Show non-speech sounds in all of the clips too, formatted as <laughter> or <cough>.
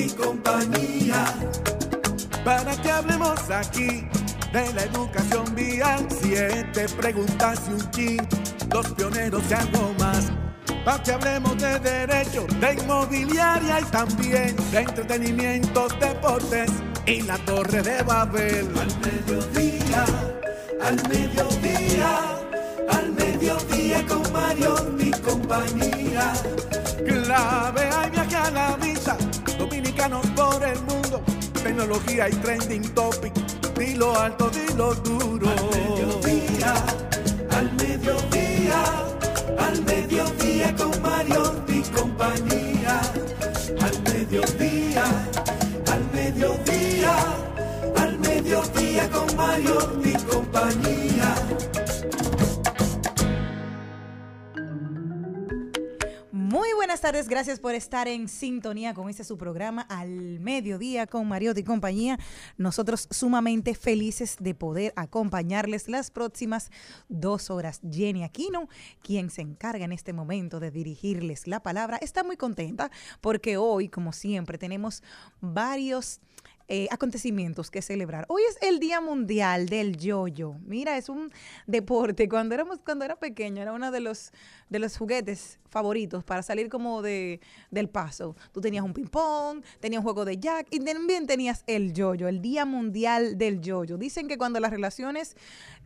Y compañía para que hablemos aquí de la educación vial. Siete preguntas y un chin, los pioneros y algo más. Para que hablemos de derecho, de inmobiliaria y también de entretenimiento, deportes y la torre de Babel. Al mediodía, al mediodía, al mediodía con Mario y compañía. Clave hay viaje a la vista, dominicanos por el mundo tecnología y trending topic. Dilo alto, dilo duro. Al mediodía, al mediodía, al mediodía con Mario y compañía. Al mediodía, al mediodía, al mediodía con Mario y compañía. Buenas tardes, gracias por estar en sintonía con este su programa al mediodía con Mariotti y compañía. Nosotros sumamente felices de poder acompañarles las próximas dos horas. Jenny Aquino, quien se encarga en este momento de dirigirles la palabra, está muy contenta porque hoy, como siempre, tenemos varios eh, acontecimientos que celebrar. Hoy es el Día Mundial del Yoyo. Mira, es un deporte. Cuando éramos, cuando era pequeño, era uno de los de los juguetes favoritos para salir como de del paso. Tú tenías un ping pong, tenías un juego de jack y también tenías el yoyo, el Día Mundial del Yoyo. Dicen que cuando las relaciones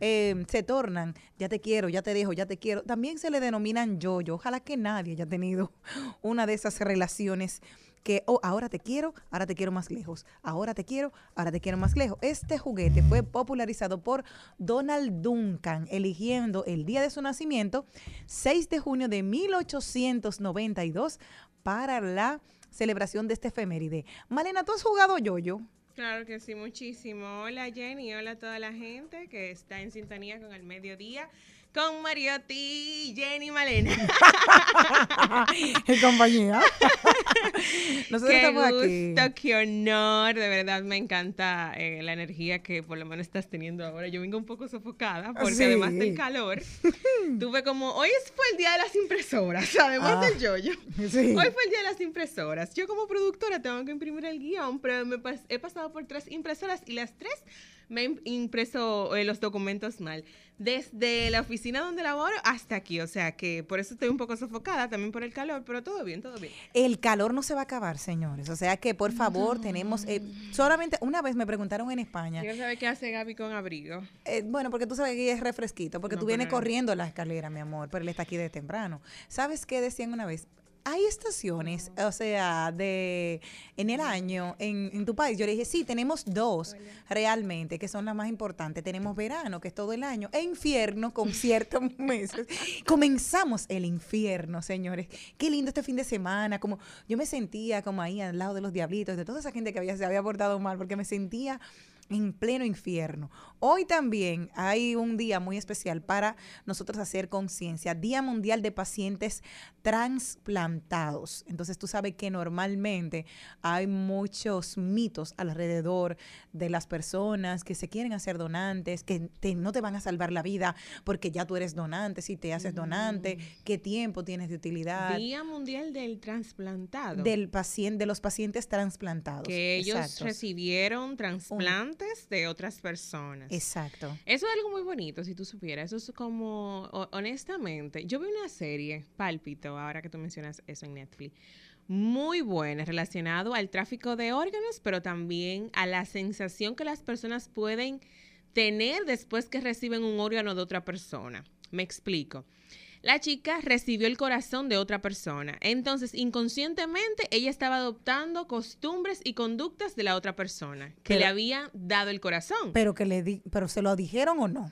eh, se tornan, ya te quiero, ya te dejo, ya te quiero, también se le denominan yoyo. Ojalá que nadie haya tenido <laughs> una de esas relaciones que oh, ahora te quiero, ahora te quiero más lejos, ahora te quiero, ahora te quiero más lejos. Este juguete fue popularizado por Donald Duncan, eligiendo el día de su nacimiento, 6 de junio de 1892, para la celebración de este efeméride. Malena, ¿tú has jugado yo-yo? Claro que sí, muchísimo. Hola Jenny, hola a toda la gente que está en sintonía con el mediodía con Mariotti, Jenny Malena. en <laughs> compañía. <laughs> Nosotros qué estamos gusto, aquí. qué honor, de verdad me encanta eh, la energía que por lo menos estás teniendo ahora. Yo vengo un poco sofocada porque sí. además del calor, <laughs> tuve como, hoy fue el día de las impresoras, además ah, del yoyo. Sí. Hoy fue el día de las impresoras. Yo como productora tengo que imprimir el guion, pero me pas he pasado por tres impresoras y las tres me he impreso eh, los documentos mal desde la oficina donde laboro hasta aquí. O sea que por eso estoy un poco sofocada, también por el calor, pero todo bien, todo bien. El calor no se va a acabar, señores. O sea que por favor, no. tenemos. Eh, solamente una vez me preguntaron en España. Quiero saber qué hace Gaby con abrigo. Eh, bueno, porque tú sabes que es refresquito, porque no, tú vienes corriendo la escalera, mi amor, pero él está aquí de temprano. ¿Sabes qué decían una vez? Hay estaciones, o sea, de en el año en, tu país. Yo le dije, sí, tenemos dos realmente, que son las más importantes. Tenemos verano, que es todo el año, e infierno con <laughs> ciertos meses. Comenzamos el infierno, señores. Qué lindo este fin de semana. Como yo me sentía como ahí al lado de los diablitos, de toda esa gente que había, se había portado mal, porque me sentía en pleno infierno. Hoy también hay un día muy especial para nosotros hacer conciencia, Día Mundial de Pacientes Transplantados. Entonces tú sabes que normalmente hay muchos mitos alrededor de las personas que se quieren hacer donantes, que no te van a salvar la vida porque ya tú eres donante, si te haces donante, mm. qué tiempo tienes de utilidad. Día Mundial del Transplantado. Del paciente, de los pacientes transplantados. Que ellos recibieron trasplantes de otras personas. Exacto. Eso es algo muy bonito, si tú supieras. Eso es como, honestamente, yo vi una serie, Pálpito, ahora que tú mencionas eso en Netflix, muy buena, relacionado al tráfico de órganos, pero también a la sensación que las personas pueden tener después que reciben un órgano de otra persona. Me explico. La chica recibió el corazón de otra persona. Entonces, inconscientemente, ella estaba adoptando costumbres y conductas de la otra persona que le había dado el corazón. Pero que le di pero se lo dijeron o no?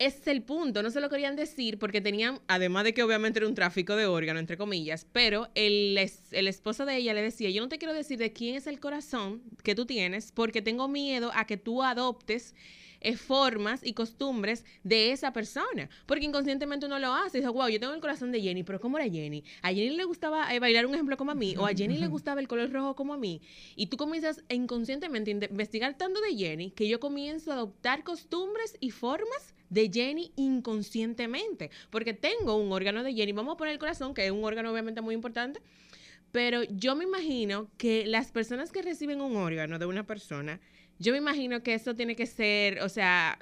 Ese es el punto, no se lo querían decir porque tenían, además de que obviamente era un tráfico de órgano, entre comillas, pero el, el esposo de ella le decía, yo no te quiero decir de quién es el corazón que tú tienes porque tengo miedo a que tú adoptes eh, formas y costumbres de esa persona. Porque inconscientemente uno lo hace. Y dice, wow, yo tengo el corazón de Jenny, pero ¿cómo era Jenny? A Jenny le gustaba eh, bailar un ejemplo como a mí, o a Jenny le gustaba el color rojo como a mí. Y tú comienzas inconscientemente a investigar tanto de Jenny que yo comienzo a adoptar costumbres y formas de Jenny inconscientemente. Porque tengo un órgano de Jenny. Vamos a poner el corazón, que es un órgano obviamente muy importante. Pero yo me imagino que las personas que reciben un órgano de una persona yo me imagino que eso tiene que ser, o sea,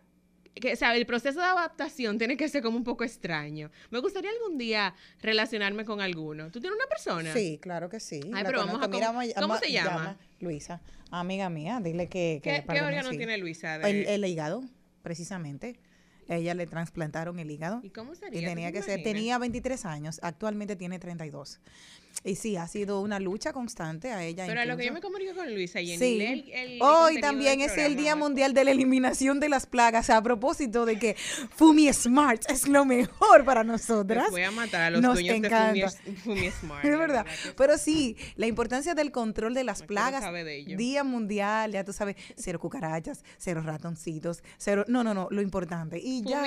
que, o sea, el proceso de adaptación tiene que ser como un poco extraño. Me gustaría algún día relacionarme con alguno. ¿Tú tienes una persona? Sí, claro que sí. Ay, pero vamos a... ¿Cómo, se llama? Luisa, amiga mía, dile que... ¿Qué, ¿qué órgano tiene Luisa? El, hígado, precisamente. ella le trasplantaron el hígado. ¿Y cómo sería? Y tenía que ser, tenía 23 años, actualmente tiene 32. Y sí, ha sido una lucha constante a ella. Pero a lo que yo me comunico con Luisa y sí. Hoy también es el Día Mundial de la Eliminación de las Plagas. A propósito de que Fumi Smart es lo mejor para nosotras. voy a matar a los Nos dueños de Fumi, <laughs> Smart. Es verdad. Pero sí, la importancia del control de las plagas. Día Mundial, ya tú sabes, cero cucarachas, cero ratoncitos, cero. No, no, no, lo importante. Y ya.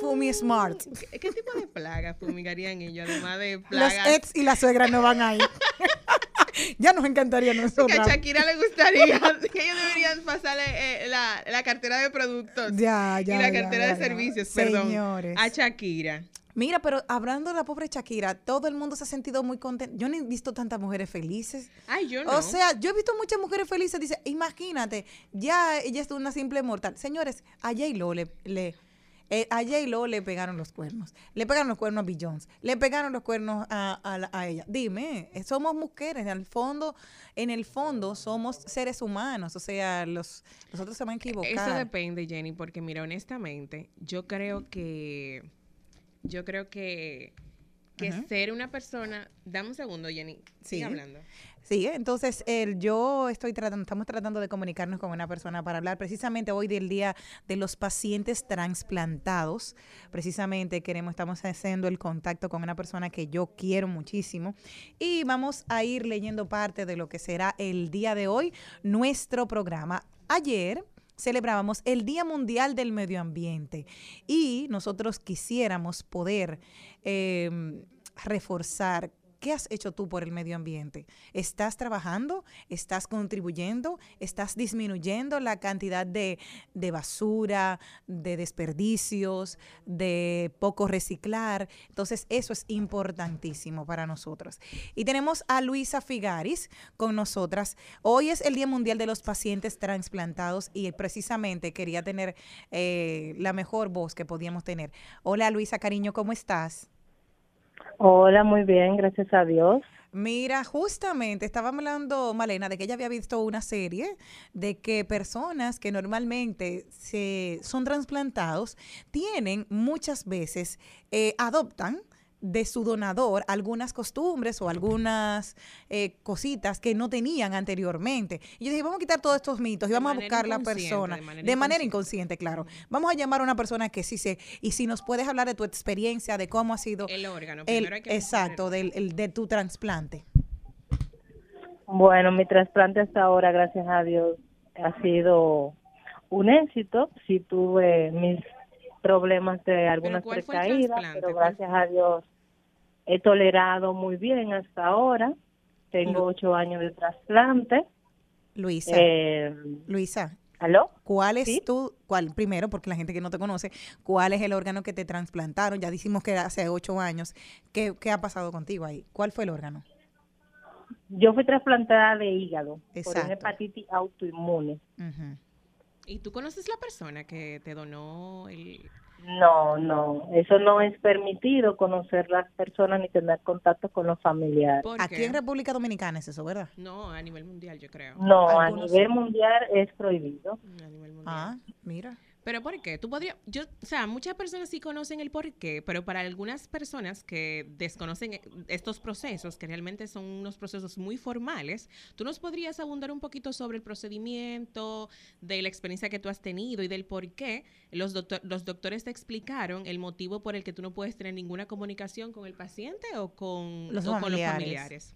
Fumi Smart. ¿Qué, ¿Qué, tipo de plagas fumigarían ellos, además de plagas? Los ex y la suegra no van ahí. <laughs> ya nos encantaría a nosotros. Que a Shakira le gustaría <laughs> que ellos deberían pasarle eh, la, cartera de productos ya, ya, y la cartera de servicios, perdón, a Shakira. Mira, pero hablando de la pobre Shakira, todo el mundo se ha sentido muy contento. Yo no he visto tantas mujeres felices. Ay, yo no. O sea, yo he visto muchas mujeres felices. Dice, imagínate, ya ella es una simple mortal. Señores, a J-Lo le, le eh, a J-Lo le pegaron los cuernos. Le pegaron los cuernos a Beyoncé. Le pegaron los cuernos a, ella. Dime, eh, somos mujeres. En el fondo, en el fondo somos seres humanos. O sea, los, otros se van a equivocar. Eso depende, Jenny, porque mira, honestamente, yo creo que... Yo creo que que ser una persona, dame un segundo, Jenny, sigue hablando. Sí, entonces el, yo estoy tratando, estamos tratando de comunicarnos con una persona para hablar precisamente hoy del día de los pacientes transplantados. Precisamente queremos, estamos haciendo el contacto con una persona que yo quiero muchísimo y vamos a ir leyendo parte de lo que será el día de hoy, nuestro programa. Ayer celebrábamos el Día Mundial del Medio Ambiente. Y nosotros quisiéramos poder eh, reforzar ¿Qué has hecho tú por el medio ambiente? ¿Estás trabajando? ¿Estás contribuyendo? ¿Estás disminuyendo la cantidad de, basura, de desperdicios, de poco reciclar? Entonces, eso es importantísimo para nosotros. Y tenemos a Luisa Figaris con nosotras. Hoy es el Día Mundial de los Pacientes Transplantados y precisamente quería tener eh, la mejor voz que podíamos tener. Hola Luisa, cariño, ¿cómo estás? Hola, muy bien, gracias a Dios. Mira, justamente estaba hablando Malena de que ella había visto una serie de que personas que normalmente se, son trasplantados tienen muchas veces, eh, adoptan de su donador algunas costumbres o algunas eh, cositas que no tenían anteriormente. Y yo dije, vamos a quitar todos estos mitos y vamos a buscar la persona de manera, inconsciente, claro. Vamos a llamar a una persona que sí sé, y si nos puedes hablar de tu experiencia, de cómo ha sido el órgano, el, exacto, del, de tu trasplante. Bueno, mi trasplante hasta ahora, gracias a Dios, ha sido un éxito. Sí tuve mis problemas de algunas recaídas, pero gracias a Dios he tolerado muy bien hasta ahora. Tengo ocho años de trasplante. Luisa. Eh, Luisa. ¿Aló? ¿Cuál es tu, cuál, primero, porque la gente que no te conoce, cuál es el órgano que te trasplantaron? Ya dijimos que hace ocho años. ¿Qué, qué ha pasado contigo ahí? ¿Cuál fue el órgano? Yo fui trasplantada de hígado por una hepatitis autoinmune. ¿Y tú conoces la persona que te donó el...? No, no, eso no es permitido conocer las personas ni tener contacto con los familiares. Aquí en República Dominicana es eso, ¿verdad? No, a nivel mundial yo creo. No, a nivel mundial es prohibido. Ah, mira. Pero ¿por qué? Tú podrías, yo, o sea, muchas personas sí conocen el por qué, pero para algunas personas que desconocen estos procesos, que realmente son unos procesos muy formales, ¿tú nos podrías abundar un poquito sobre el procedimiento, de la experiencia que tú has tenido y del por qué los, los doctores te explicaron el motivo por el que tú no puedes tener ninguna comunicación con el paciente o con los, o con los familiares?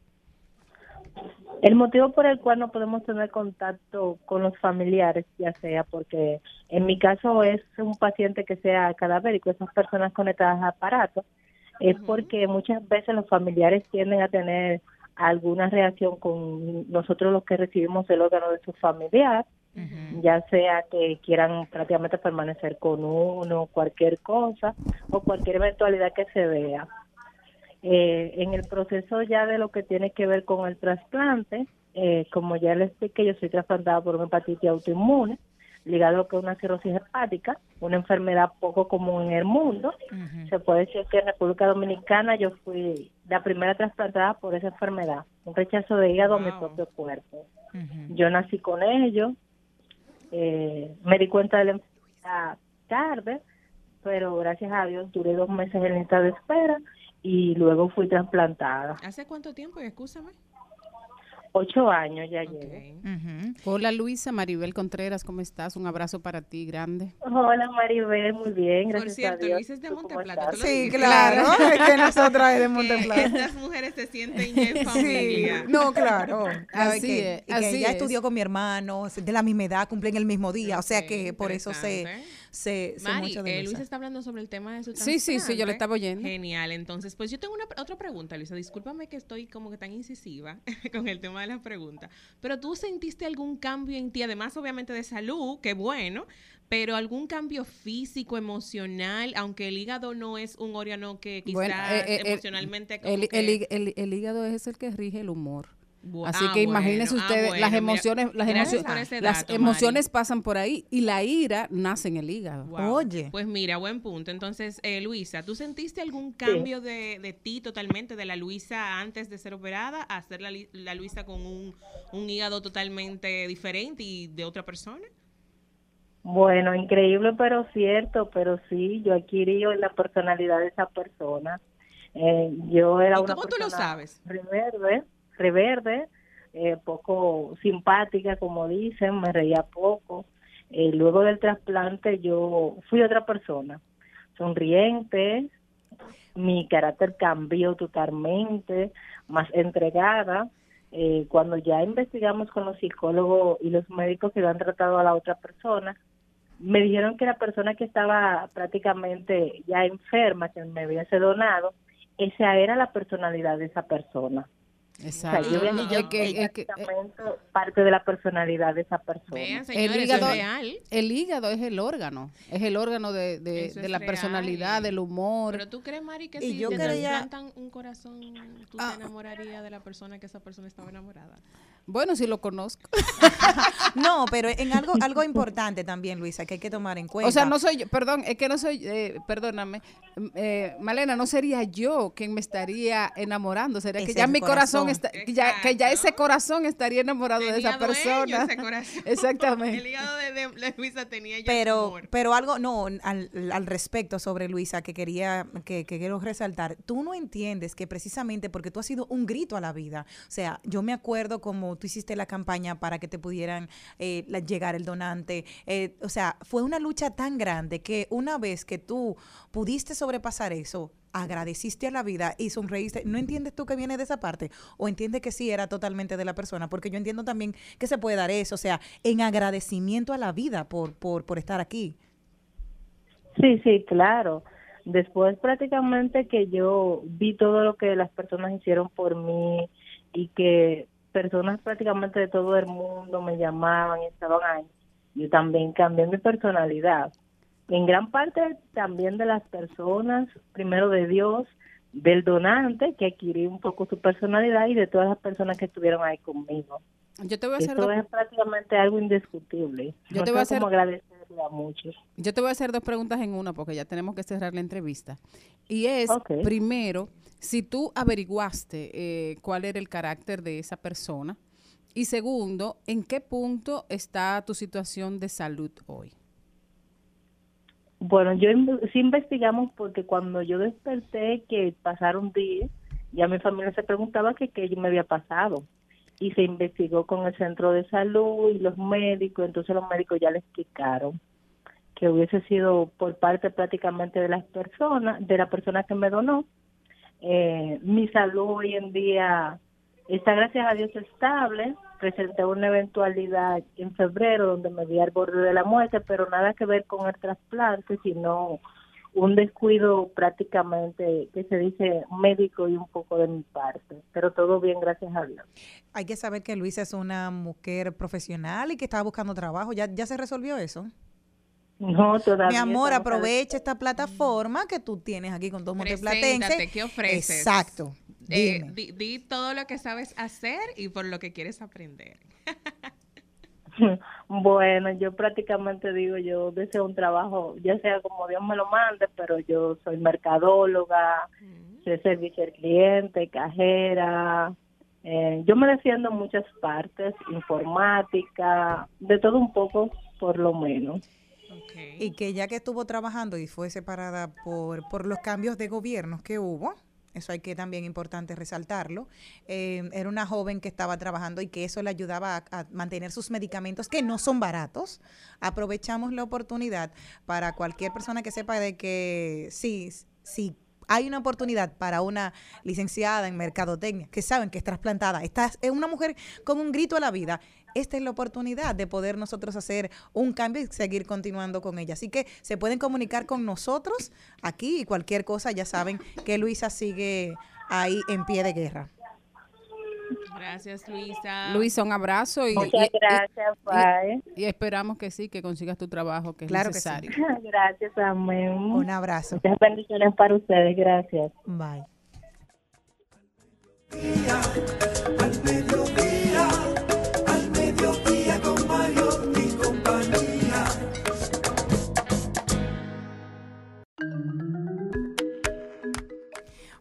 El motivo por el cual no podemos tener contacto con los familiares, ya sea porque en mi caso es un paciente que sea cadavérico, esas personas conectadas a aparatos, es porque muchas veces los familiares tienden a tener alguna reacción con nosotros los que recibimos el órgano de su familiar, ya sea que quieran prácticamente permanecer con uno, cualquier cosa o cualquier eventualidad que se vea. Eh, en el proceso ya de lo que tiene que ver con el trasplante, eh, como ya les expliqué, yo soy trasplantada por una hepatitis autoinmune, ligado a lo que es una cirrosis hepática, una enfermedad poco común en el mundo. Se puede decir que en República Dominicana yo fui la primera trasplantada por esa enfermedad, un rechazo de hígado a mi propio cuerpo. Yo nací con ello, eh, me di cuenta de la enfermedad tarde, pero gracias a Dios duré dos meses en lista de espera y luego fui trasplantada. ¿Hace cuánto tiempo? Escúchame. Ocho años ya llevo. Hola Luisa, Maribel Contreras, ¿cómo estás? Un abrazo para ti, grande. Hola Maribel, muy bien, gracias Por cierto, a Dios. Luisa es de Monteplata. Sí, claro, <laughs> es que nosotras es de Monteplata. Estas mujeres se sienten en familia. Sí. No, claro. <laughs> Así es, que ella estudió con mi hermano, de la misma edad, cumplen el mismo día, o sea que por eso se sé, Mari, eh, Luisa está hablando sobre el tema de su Sí, sí, sí, yo le estaba oyendo. Genial. Entonces, pues yo tengo una otra pregunta, Luisa. Discúlpame que estoy como que tan incisiva <laughs> con el tema de las preguntas. Pero tú sentiste algún cambio en ti, además obviamente de salud, qué bueno, pero algún cambio físico, emocional, aunque el hígado no es un órgano que quizás eh, eh, emocionalmente... el, el, hígado es el que rige el humor. Así que imagínense ah, ustedes, las emociones, las emociones, las emociones pasan por ahí y la ira nace en el hígado. Oye. Pues mira, buen punto. Entonces, eh, Luisa, ¿tú sentiste algún cambio de, de, ti totalmente, de la Luisa antes de ser operada a ser la, la Luisa con un, un hígado totalmente diferente y de otra persona? Bueno, increíble, pero cierto, pero sí, yo adquirí la personalidad de esa persona. Eh, yo era ¿Y una cómo tú lo sabes? Reverde, eh, poco simpática, como dicen, me reía poco. Eh, luego del trasplante yo fui otra persona, sonriente, mi carácter cambió totalmente, más entregada. Eh, cuando ya investigamos con los psicólogos y los médicos que habían tratado a la otra persona, me dijeron que la persona que estaba prácticamente ya enferma, que me había donado, esa era la personalidad de esa persona. Exacto. parte de la personalidad de esa persona. el, hígado, es el hígado es el órgano, es el órgano de, de, la personalidad, del humor. Pero tú crees, Mari, que si te un corazón, tú te ah. enamorarías de la persona que esa persona estaba enamorada. Bueno, sí lo conozco. <laughs> no, pero en algo algo importante también, Luisa, que hay que tomar en cuenta. O sea, no soy yo, perdón, es que no soy, eh, perdóname, eh, Malena, no sería yo quien me estaría enamorando, sería que ya mi corazón, está, que ya, que ya, ese corazón estaría enamorado de esa persona. <laughs> Exactamente. El hígado de, Luisa tenía ya Pero, pero algo, no, al, al, respecto sobre Luisa, que quería, que, que quiero resaltar, tú no entiendes que precisamente porque tú has sido un grito a la vida, o sea, yo me acuerdo como tú hiciste la campaña para que te pudieran eh, llegar el donante. Eh, o sea, fue una lucha tan grande que una vez que tú pudiste sobrepasar eso, agradeciste a la vida y sonreíste. ¿No entiendes tú que viene de esa parte? ¿O entiendes que sí era totalmente de la persona? Porque yo entiendo también que se puede dar eso, o sea, en agradecimiento a la vida por, por, por estar aquí. Sí, sí, claro. Después prácticamente que yo vi todo lo que las personas hicieron por mí y que personas prácticamente de todo el mundo me llamaban y estaban ahí. Yo también cambié mi personalidad. En gran parte también de las personas, primero de Dios, del donante, que adquirí un poco su personalidad y de todas las personas que estuvieron ahí conmigo. Yo te voy a hacer es prácticamente algo indiscutible. Yo te voy a hacer agradecerle a muchos. Yo te voy a hacer dos preguntas en una porque ya tenemos que cerrar la entrevista. Y es, primero, si tú averiguaste eh, cuál era el carácter de esa persona. Y segundo, ¿en qué punto está tu situación de salud hoy? Bueno, yo sí investigamos porque cuando yo desperté que pasaron días, ya mi familia se preguntaba que qué me había pasado y se investigó con el centro de salud y los médicos, entonces los médicos ya le explicaron que hubiese sido por parte prácticamente de las personas, de la persona que me donó. Eh, mi salud hoy en día está gracias a Dios estable. Presenté una eventualidad en febrero donde me vi al borde de la muerte, pero nada que ver con el trasplante, sino un descuido prácticamente que se dice médico y un poco de mi parte, pero todo bien, gracias a Dios. Hay que saber que Luisa es una mujer profesional y que estaba buscando trabajo. ¿Ya, ya se resolvió eso? No, todavía. Mi amor, aprovecha esta plataforma que tú tienes aquí con Domo Platense. ¿qué ofreces? Exacto. Eh, di, todo lo que sabes hacer y por lo que quieres aprender. <laughs> <laughs> bueno, yo prácticamente digo, yo deseo un trabajo, ya sea como Dios me lo mande, pero yo soy mercadóloga, mm. sé servicio al cliente, cajera, eh, yo me defiendo en muchas partes, informática, de todo un poco, por lo menos. Y que ya que estuvo trabajando y fue separada por, por los cambios de gobiernos que hubo, eso hay que también importante resaltarlo. Eh, era una joven que estaba trabajando y que eso le ayudaba a, mantener sus medicamentos, que no son baratos. Aprovechamos la oportunidad para cualquier persona que sepa de que sí, sí hay una oportunidad para una licenciada en mercadotecnia que saben que es trasplantada, esta es una mujer con un grito a la vida esta es la oportunidad de poder nosotros hacer un cambio y seguir continuando con ella. Así que se pueden comunicar con nosotros aquí y cualquier cosa, ya saben que Luisa sigue ahí en pie de guerra. Gracias, Luisa. Luisa, un abrazo y, Muchas gracias, y, esperamos que sí, que consigas tu trabajo, que es necesario. <laughs> Gracias, amén. Un abrazo. Muchas bendiciones para ustedes, gracias. Bye.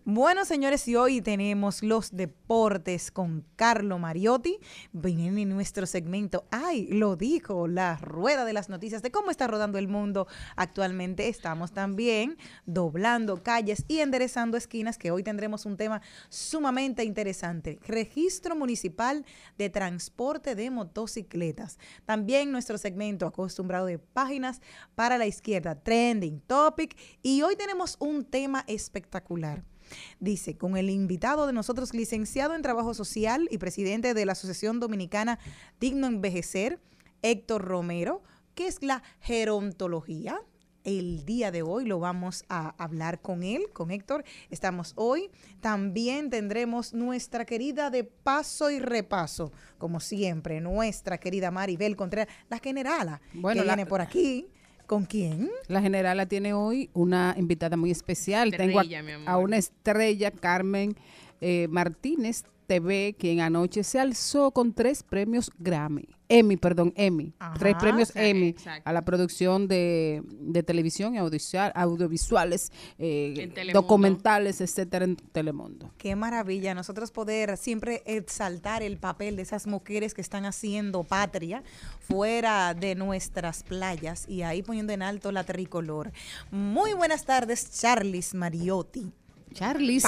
Bueno, señores, y hoy tenemos los deportes con Carlo Mariotti. Viene en nuestro segmento, ay, lo dijo, la rueda de las noticias de cómo está rodando el mundo actualmente. Estamos también doblando calles y enderezando esquinas, que hoy tendremos un tema sumamente interesante. Registro municipal de transporte de motocicletas. También nuestro segmento acostumbrado de páginas para la izquierda, trending topic. Y hoy tenemos un tema espectacular Dice, con el invitado de nosotros, licenciado en Trabajo Social y presidente de la Asociación Dominicana Digno Envejecer, Héctor Romero, ¿qué es la gerontología? El día de hoy lo vamos a hablar con él, con Héctor. Estamos hoy. También tendremos nuestra querida de paso y repaso, como siempre, nuestra querida Maribel Contreras, la generala, bueno, que viene por aquí. ¿Con quién? La generala tiene hoy una invitada muy especial. Tengo a, una estrella, Carmen eh, Martínez, TV, quien anoche se alzó con tres premios Grammy. Emmy, perdón, Emmy. tres premios Emmy a la producción de, televisión y audiovisuales, eh, documentales, etcétera, en Telemundo. Qué maravilla nosotros poder siempre exaltar el papel de esas mujeres que están haciendo patria fuera de nuestras playas y ahí poniendo en alto la tricolor. Muy buenas tardes, Charles Mariotti. Charlis.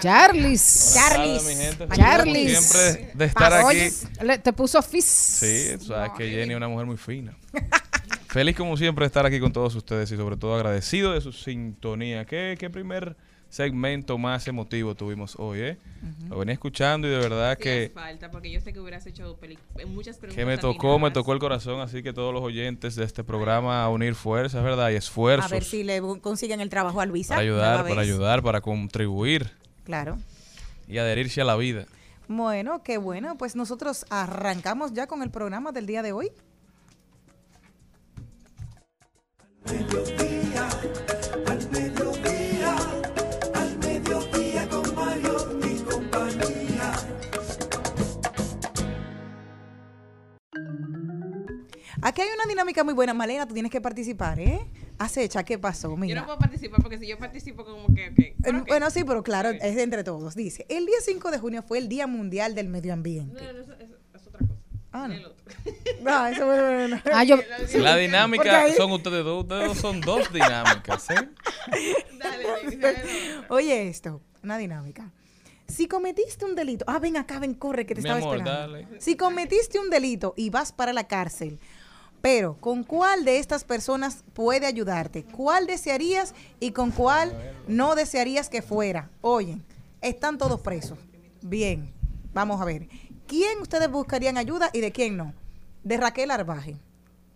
Charlis. Charlis. Charlis. Siempre de estar aquí. te puso fis. Sí, sabes que Jenny es una mujer muy fina. <laughs> Feliz como siempre de estar aquí con todos ustedes y sobre todo agradecido de su sintonía. ¿Qué, qué primer segmento más emotivo tuvimos hoy, ¿eh? Lo venía escuchando y de verdad que... falta, porque yo sé que hubieras hecho muchas preguntas. Que me tocó, me tocó el corazón, así que todos los oyentes de este programa a unir fuerzas, ¿verdad? Y esfuerzos. A ver si le consiguen el trabajo a Luisa. Para ayudar, para ayudar, para contribuir. Claro. Y adherirse a la vida. Bueno, qué bueno. Pues nosotros arrancamos ya con el programa del día de hoy. Aquí hay una dinámica muy buena. Malena, tú tienes que participar, ¿eh? Acecha, ¿qué pasó? Mira. Yo no puedo participar porque si yo participo como que... Okay. Bueno, sí, pero claro, es de entre todos. Dice, el día 5 de junio fue el Día Mundial del Medio Ambiente. No, no, eso, es otra cosa. Ah, no. no, <laughs> eso bueno, <laughs> Ah, yo, <laughs> la dinámica son ustedes dos, ustedes son dos dinámicas, ¿eh? dale, dale, Oye esto, una dinámica. Si cometiste un delito, ah, ven acá, ven, corre, que te estaba esperando. Dale. Si cometiste un delito y vas para la cárcel, pero, ¿con cuál de estas personas puede ayudarte? ¿Cuál desearías y con cuál no desearías que fuera? Oye, están todos presos. Bien, vamos a ver. ¿Quién ustedes buscarían ayuda y de quién no? De Raquel Arbaje,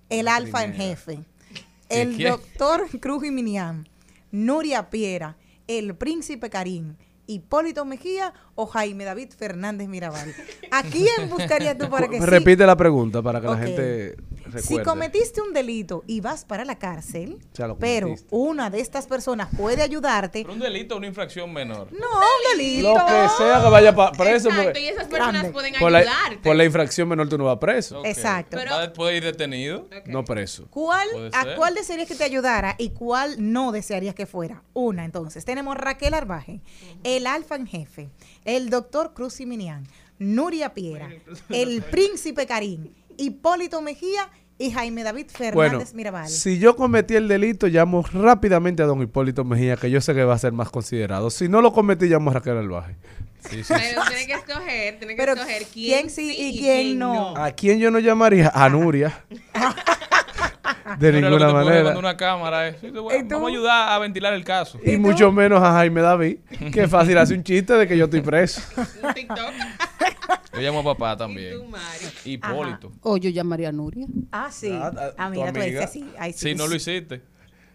el alfa en jefe, el doctor Cruz Minian, Nuria Piera, el príncipe Karim, Hipólito Mejía o Jaime David Fernández Mirabal. ¿A quién buscarías tú para <laughs> que Repite la pregunta para que la gente recuerde. Si cometiste un delito y vas para la cárcel, pero una de estas personas puede ayudarte. ¿Por un delito o una infracción menor? No, un delito. Lo que sea que vaya preso. Exacto, y esas personas pueden por ayudarte. La, por la infracción menor tú no vas preso. Exacto. Pero, ¿Puede ir detenido? No preso. ¿Cuál, ¿A cuál desearías que te ayudara y cuál no desearías que fuera? Una, entonces. Tenemos Raquel Arbaje, el alfa en jefe, el doctor Cruz Siminian, Nuria Piera, <laughs> el príncipe Karim, Hipólito Mejía y Jaime David Fernández Mirabal. Si yo cometí el delito, llamo rápidamente a don Hipólito Mejía, que yo sé que va a ser más considerado. Si no lo cometí, llamo a Raquel Albaje. Sí, sí. Pero tiene que escoger, tiene que escoger quién, sí y quién, no. ¿A quién yo no llamaría? A Nuria. <laughs> de ninguna manera. Una cámara, eh. vamos a ayudar a ventilar el caso. Y, mucho menos a Jaime David, que fácil hace un chiste de que yo estoy preso. un TikTok. Yo llamo a papá también. ¿Y Hipólito. O yo llamaría a Nuria. Ah, sí. Ah, ah, ah mira, tú dices así. sí. no lo hiciste.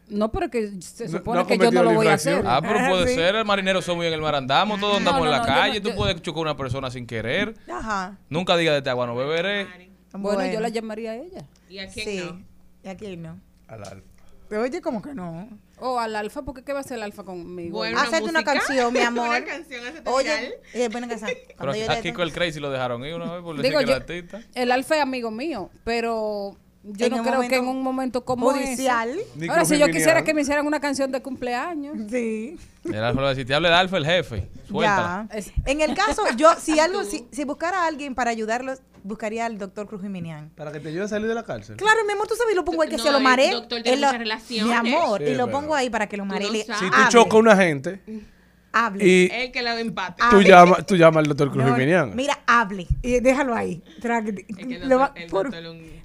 No, pero que se supone que yo no lo voy a hacer. Ah, pero <laughs> puede ser. El marinero somos en el mar andamos, todos andamos en la calle. tú puedes chocar a una persona sin querer. Ajá. Nunca diga de este agua no beberé. Bueno, yo la llamaría a ella. ¿Y a quién no? ¿Y a quién no? Al alfa. Oye, como que no. O al alfa, porque ¿qué va a hacer el alfa conmigo? Bueno, Hacete una, canción, mi <laughs> amor. una canción, Oye, eh, buena canción. Pero aquí con el Crazy lo dejaron ir una vez por decir que yo, artista. El alfa es amigo mío, pero yo no creo que en un momento como judicial. Ese, ahora, si yo quisiera que me hicieran una canción de cumpleaños. Sí. El alfa lo decir, te habla el alfa, el jefe. Suéltala. Ya. En el caso, yo, si algo, si, si buscara a alguien para ayudarlos, buscaría al doctor Cruz Jiminian. ¿Para que te ayude a salir de la cárcel? Claro, mi amor, tú sabes, lo pongo ahí que se lo mare. El doctor muchas relaciones. Mi amor, y lo pongo ahí para que lo mare. Si tú chocas a una gente hable. Y el que la empate. Tú llamas tú llama al doctor Cruz no, Mira, hable. Y déjalo ahí. <laughs> lo,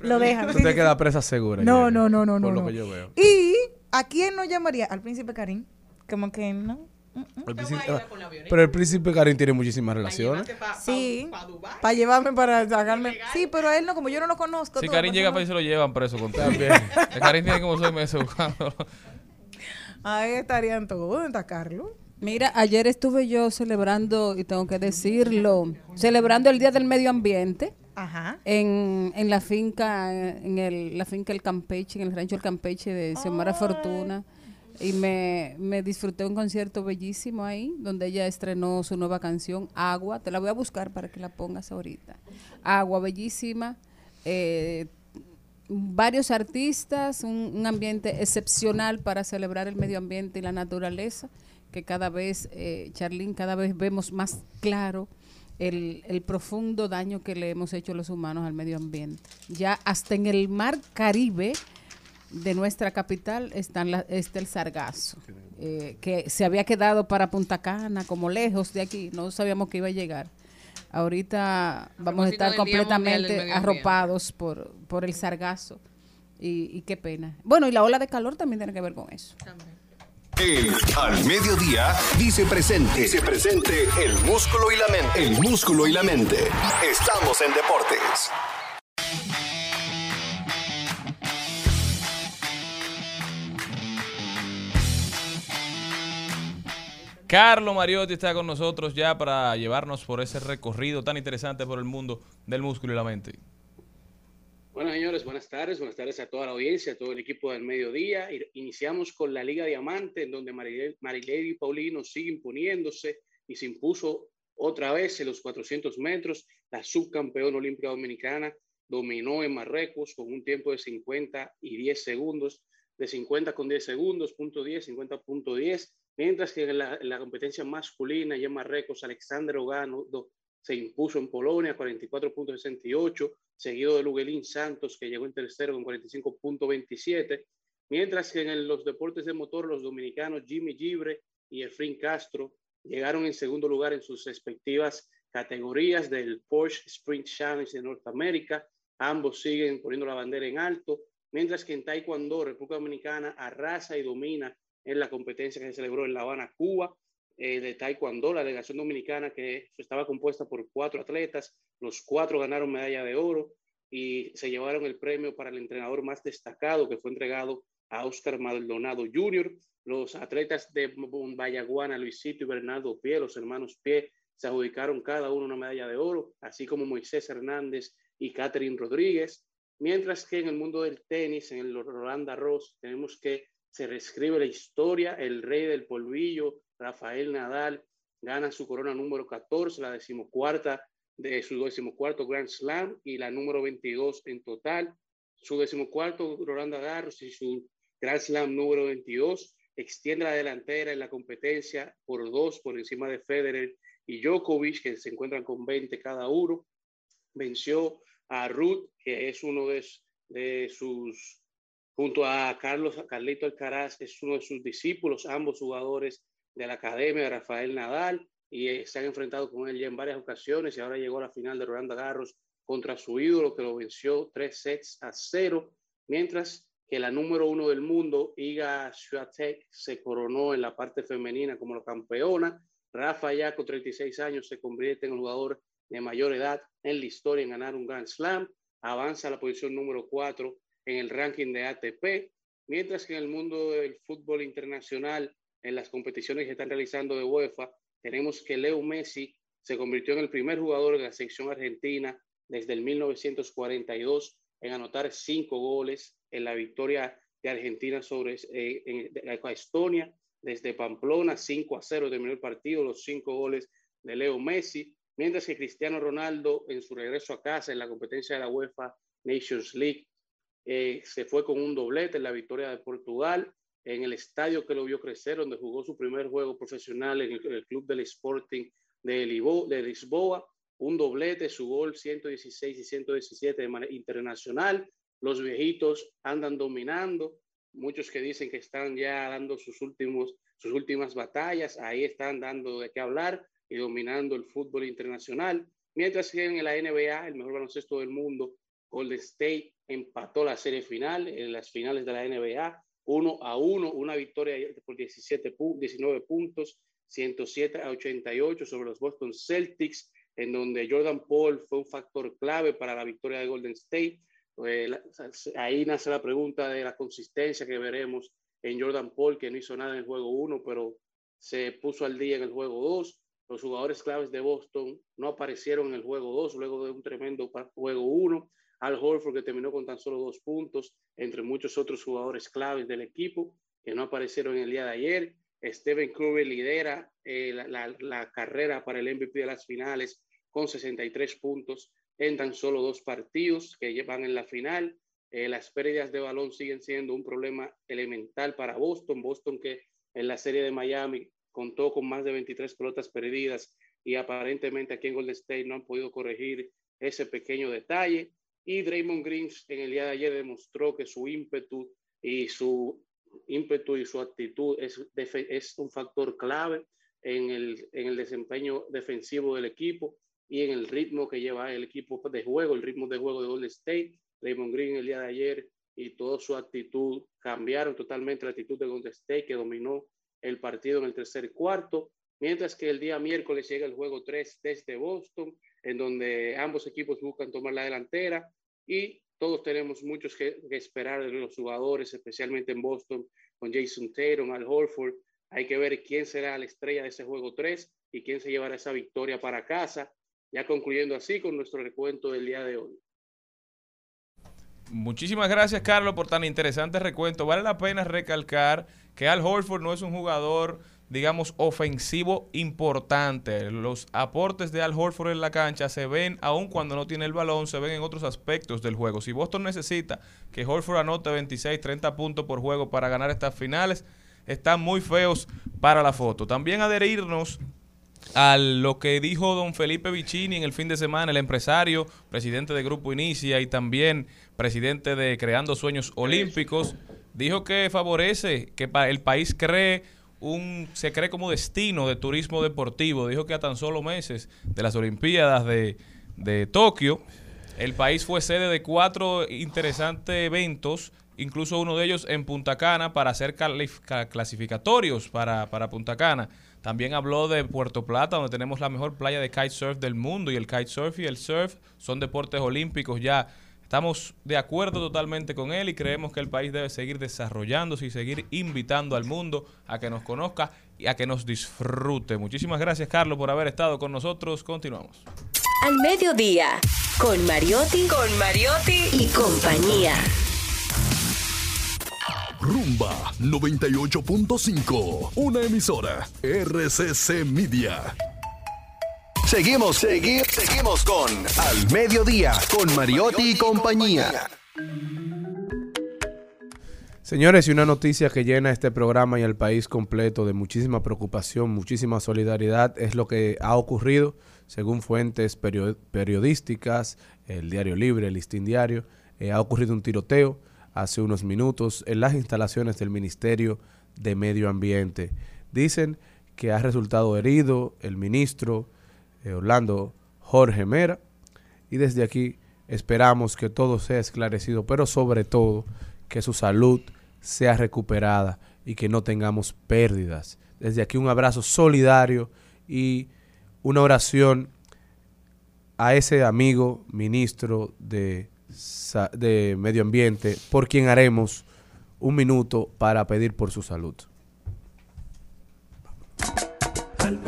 lo deja. Tú te quedas presa segura. No, no, no, no. Por no, lo que yo veo. ¿Y a quién no llamaría? Al príncipe Karim. Como que no. El príncipe, ah, pero el príncipe Karim tiene muchísimas relaciones. sí, para llevarme para sacarme. Sí, pero él no, como yo no lo conozco. Si Karim llega para ahí se lo llevan preso con también. <laughs> el Karim tiene como seis meses buscando. Ahí estarían todos. ¿Dónde está Carlos? Mira, ayer estuve yo celebrando, y tengo que decirlo, celebrando el Día del Medio Ambiente. Ajá. En, en la finca, en el, la finca El Campeche, en el rancho El Campeche de Xiomara Fortuna. Y me, me, disfruté un concierto bellísimo ahí, donde ella estrenó su nueva canción, Agua. Te la voy a buscar para que la pongas ahorita. Agua, bellísima. Eh, varios artistas, un, ambiente excepcional para celebrar el medio ambiente y la naturaleza, que cada vez, eh, Charlene, cada vez vemos más claro el, el, profundo daño que le hemos hecho los humanos al medio ambiente. Ya hasta en el mar Caribe de nuestra capital está, está el sargazo, eh, que se había quedado para Punta Cana, como lejos de aquí, no sabíamos que iba a llegar. Ahorita vamos a estar completamente arropados por, por el sargazo. Y, qué pena. Bueno, y la ola de calor también tiene que ver con eso. El al mediodía dice presente. Dice presente el músculo y la mente. El músculo y la mente. Estamos en deportes. Carlos Mariotti está con nosotros ya para llevarnos por ese recorrido tan interesante por el mundo del músculo y la mente. Bueno, señores, buenas tardes. Buenas tardes a toda la audiencia, a todo el equipo del mediodía. Iniciamos con la Liga Diamante, en donde Marilady Paulino sigue imponiéndose y se impuso otra vez en los 400 metros. La subcampeona olímpica dominicana dominó en Marruecos con un tiempo de 50 y 10 segundos, de 50 con 10 segundos, punto 10, 50 punto 10 Mientras que en la, competencia masculina y en Marruecos, Alexander Ogano se impuso en Polonia 44.68, seguido de Luguelín Santos, que llegó en tercero con 45.27. Mientras que en los deportes de motor, los dominicanos Jimmy Gibre y Efrin Castro llegaron en segundo lugar en sus respectivas categorías del Porsche Sprint Challenge de Norteamérica. Ambos siguen poniendo la bandera en alto, mientras que en Taekwondo, República Dominicana arrasa y domina en la competencia que se celebró en La Habana, Cuba, eh, de Taekwondo, la delegación dominicana que estaba compuesta por cuatro atletas, los cuatro ganaron medalla de oro y se llevaron el premio para el entrenador más destacado que fue entregado a Oscar Maldonado Jr. Los atletas de Bayaguana, Luisito y Bernardo Pie, los hermanos Pie, se adjudicaron cada uno una medalla de oro, así como Moisés Hernández y Catherine Rodríguez. Mientras que en el mundo del tenis, en el Rolanda Ross, tenemos que se reescribe la historia, el rey del polvillo, Rafael Nadal, gana su corona número 14, la decimocuarta de su decimocuarto Grand Slam y la número 22 en total. Su decimocuarto Rolanda Garros y su Grand Slam número 22 extiende la delantera en la competencia por dos por encima de Federer y Djokovic, que se encuentran con 20 cada uno. Venció a Ruth, que es uno de, sus junto a Carlos Carlito Alcaraz, es uno de sus discípulos, ambos jugadores de la academia de Rafael Nadal, y eh, se han enfrentado con él ya en varias ocasiones y ahora llegó a la final de Rolanda Garros contra su ídolo que lo venció tres sets a cero, mientras que la número uno del mundo, Iga Swiatek, se coronó en la parte femenina como la campeona. Rafa ya con 36 años se convierte en el jugador de mayor edad en la historia en ganar un Grand Slam, avanza a la posición número cuatro en el ranking de ATP, mientras que en el mundo del fútbol internacional, en las competiciones que están realizando de UEFA, tenemos que Leo Messi se convirtió en el primer jugador de la selección argentina desde el 1942 en anotar cinco goles en la victoria de Argentina sobre eh, Estonia. Desde Pamplona, 5 a 0 terminó el partido, los cinco goles de Leo Messi, mientras que Cristiano Ronaldo en su regreso a casa en la competencia de la UEFA Nations League eh, se fue con un doblete en la victoria de Portugal, en el estadio que lo vio crecer, donde jugó su primer juego profesional en el, club del Sporting de, de Lisboa, un doblete, su gol 116 y 117 de manera internacional. Los viejitos andan dominando, muchos que dicen que están ya dando sus, últimos, sus últimas batallas, ahí están dando de qué hablar y dominando el fútbol internacional. Mientras que en la NBA, el mejor baloncesto del mundo, Golden State empató la serie final en las finales de la NBA, 1 a 1, una victoria por 17 19 puntos, 107 a 88 sobre los Boston Celtics, en donde Jordan Paul fue un factor clave para la victoria de Golden State. Eh, ahí nace la pregunta de la consistencia que veremos en Jordan Paul, que no hizo nada en el juego 1, pero se puso al día en el juego 2. Los jugadores claves de Boston no aparecieron en el juego 2 luego de un tremendo juego 1. Al Horford, que terminó con tan solo dos puntos, entre muchos otros jugadores claves del equipo. que no aparecieron el día de ayer. Steven Curry lidera eh, la, carrera para el MVP de las finales con 63 puntos en tan solo dos partidos que llevan en la final. Eh, las pérdidas de balón siguen siendo un problema elemental para Boston. Boston que en la serie de Miami contó con más de 23 pelotas perdidas y aparentemente aquí en Golden State no han podido corregir ese pequeño detalle. Y Draymond Green en el día de ayer demostró que su ímpetu y su ímpetu y su actitud es, es un factor clave en el, en el desempeño defensivo del equipo y en el ritmo que lleva el equipo de juego, el ritmo de juego de Golden State. Draymond Green el día de ayer y toda su actitud cambiaron totalmente la actitud de Golden State que dominó el partido en el tercer cuarto, mientras que el día miércoles llega el juego 3 desde Boston, en donde ambos equipos buscan tomar la delantera y todos tenemos muchos que, esperar de los jugadores, especialmente en Boston, con Jason Tatum, Al Horford. Hay que ver quién será la estrella de ese juego 3 y quién se llevará esa victoria para casa. Ya concluyendo así con nuestro recuento del día de hoy. Muchísimas gracias, Carlos, por tan interesante recuento. Vale la pena recalcar que Al Horford no es un jugador digamos, ofensivo importante. Los aportes de Al Horford en la cancha se ven, aun cuando no tiene el balón, se ven en otros aspectos del juego. Si Boston necesita que Horford anote 26, 30 puntos por juego para ganar estas finales, están muy feos para la foto. También adherirnos a lo que dijo don Felipe Vicini en el fin de semana, el empresario, presidente de Grupo Inicia y también presidente de Creando Sueños Olímpicos, dijo que favorece que el país cree un, se cree como destino de turismo deportivo. Dijo que a tan solo meses de las Olimpiadas de, de Tokio, el país fue sede de cuatro interesantes eventos, incluso uno de ellos en Punta Cana para hacer clasificatorios para, para Punta Cana. También habló de Puerto Plata, donde tenemos la mejor playa de kitesurf del mundo y el kitesurf y el surf son deportes olímpicos ya Estamos de acuerdo totalmente con él y creemos que el país debe seguir desarrollándose y seguir invitando al mundo a que nos conozca y a que nos disfrute. Muchísimas gracias, Carlos, por haber estado con nosotros. Continuamos. Al mediodía, con Mariotti, con Mariotti y compañía. Rumba 98.5, una emisora RCC Media. Seguimos, seguimos, seguimos con Al Mediodía, con Mariotti y compañía. Señores, y una noticia que llena este programa y el país completo de muchísima preocupación, muchísima solidaridad, es lo que ha ocurrido, según fuentes periodísticas, el Diario Libre, el Listín Diario, eh, ha ocurrido un tiroteo hace unos minutos en las instalaciones del Ministerio de Medio Ambiente. Dicen que ha resultado herido el ministro Orlando Jorge Mera. Y desde aquí esperamos que todo sea esclarecido, pero sobre todo que su salud sea recuperada y que no tengamos pérdidas. Desde aquí un abrazo solidario y una oración a ese amigo ministro de, de Medio Ambiente, por quien haremos un minuto para pedir por su salud. Al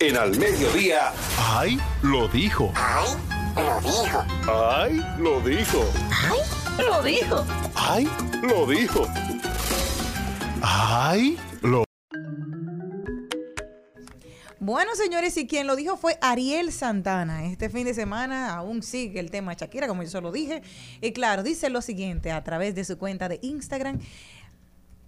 En al mediodía, ay, lo dijo. Ay, lo dijo. Ay, lo dijo. Ay, lo dijo. Ay, lo dijo. Ay, lo Bueno, señores, y quien lo dijo fue Ariel Santana. Este fin de semana aún sigue el tema Shakira, como yo solo dije. Y claro, dice lo siguiente a través de su cuenta de Instagram.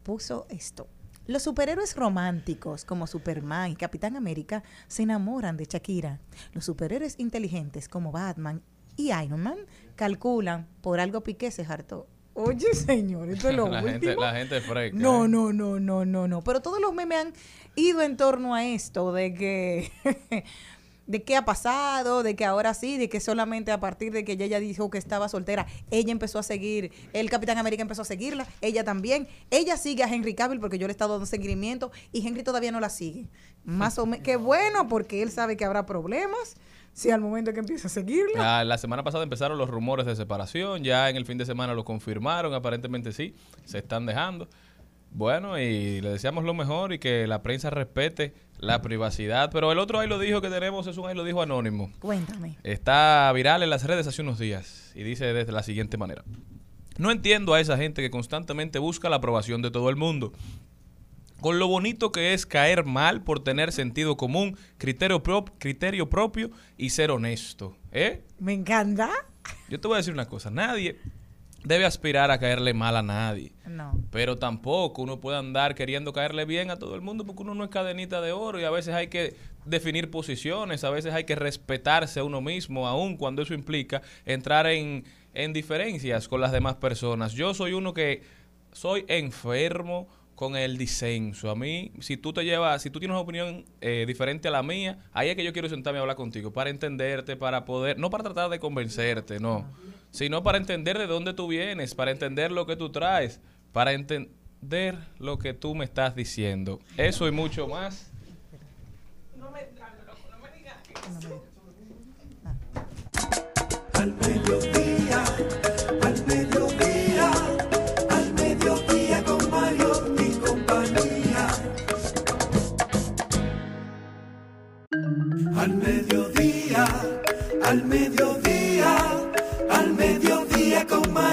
Puso esto. Los superhéroes románticos como Superman y Capitán América se enamoran de Shakira. Los superhéroes inteligentes como Batman y Iron Man calculan por algo Piqué se hartó. Oye, señor, esto es <laughs> lo la último. Gente, la gente fresca. No, ¿eh? no, no, no, no, no. Pero todos los memes han ido en torno a esto, de que, de qué ha pasado, de que ahora sí, de que solamente a partir de que ella dijo que estaba soltera, ella empezó a seguir, el Capitán América empezó a seguirla, ella también. Ella sigue a Henry Cavill porque yo le he estado dando seguimiento y Henry todavía no la sigue. Más o menos, qué bueno, porque él sabe que habrá problemas. si al momento que empieza a seguirlo. la semana pasada empezaron los rumores de separación, ya en el fin de semana lo confirmaron, aparentemente sí, se están dejando. Bueno, y le deseamos lo mejor y que la prensa respete la privacidad. Pero el otro ahí lo dijo que tenemos, es un ahí lo dijo anónimo. Cuéntame. Está viral en las redes hace unos días y dice desde la siguiente manera. No entiendo a esa gente que constantemente busca la aprobación de todo el mundo. Con lo bonito que es caer mal por tener sentido común, criterio, criterio propio y ser honesto. ¿Eh? Me encanta. Yo te voy a decir una cosa. Nadie debe aspirar a caerle mal a nadie. No. Pero tampoco uno puede andar queriendo caerle bien a todo el mundo porque uno no es cadenita de oro y a veces hay que definir posiciones, a veces hay que respetarse a uno mismo, aun cuando eso implica entrar en, en diferencias con las demás personas. Yo soy uno que soy enfermo con el disenso. A mí, si tú te llevas, si tú tienes una opinión eh, diferente a la mía, ahí es que yo quiero sentarme a hablar contigo, para entenderte, para poder, no para tratar de convencerte, no, sino para entender de dónde tú vienes, para entender lo que tú traes, para entender lo que tú me estás diciendo. Eso y mucho más. No me, no me digas. Al mediodía Al mediodía, al mediodía, al mediodía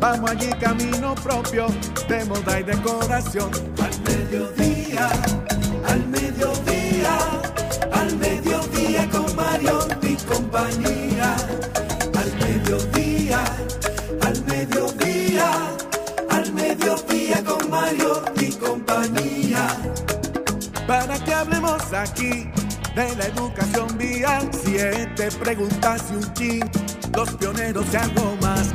Vamos allí camino propio de moda y decoración. Al mediodía, al mediodía, al mediodía con Mario y compañía. Al mediodía, al mediodía, al mediodía con Mario y compañía para que hablemos aquí de la educación vial. Siete preguntas y un chin, los pioneros y algo más.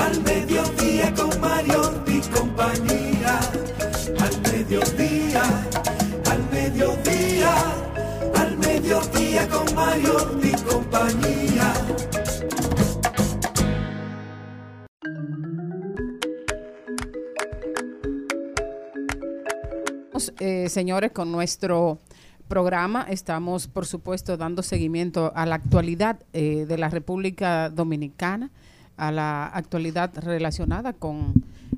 al mediodía con Mario y compañía. Al mediodía, al mediodía, al mediodía con Mario y compañía. Eh, señores, con nuestro programa estamos, por supuesto, dando seguimiento a la actualidad eh, de la República Dominicana, a la actualidad relacionada con,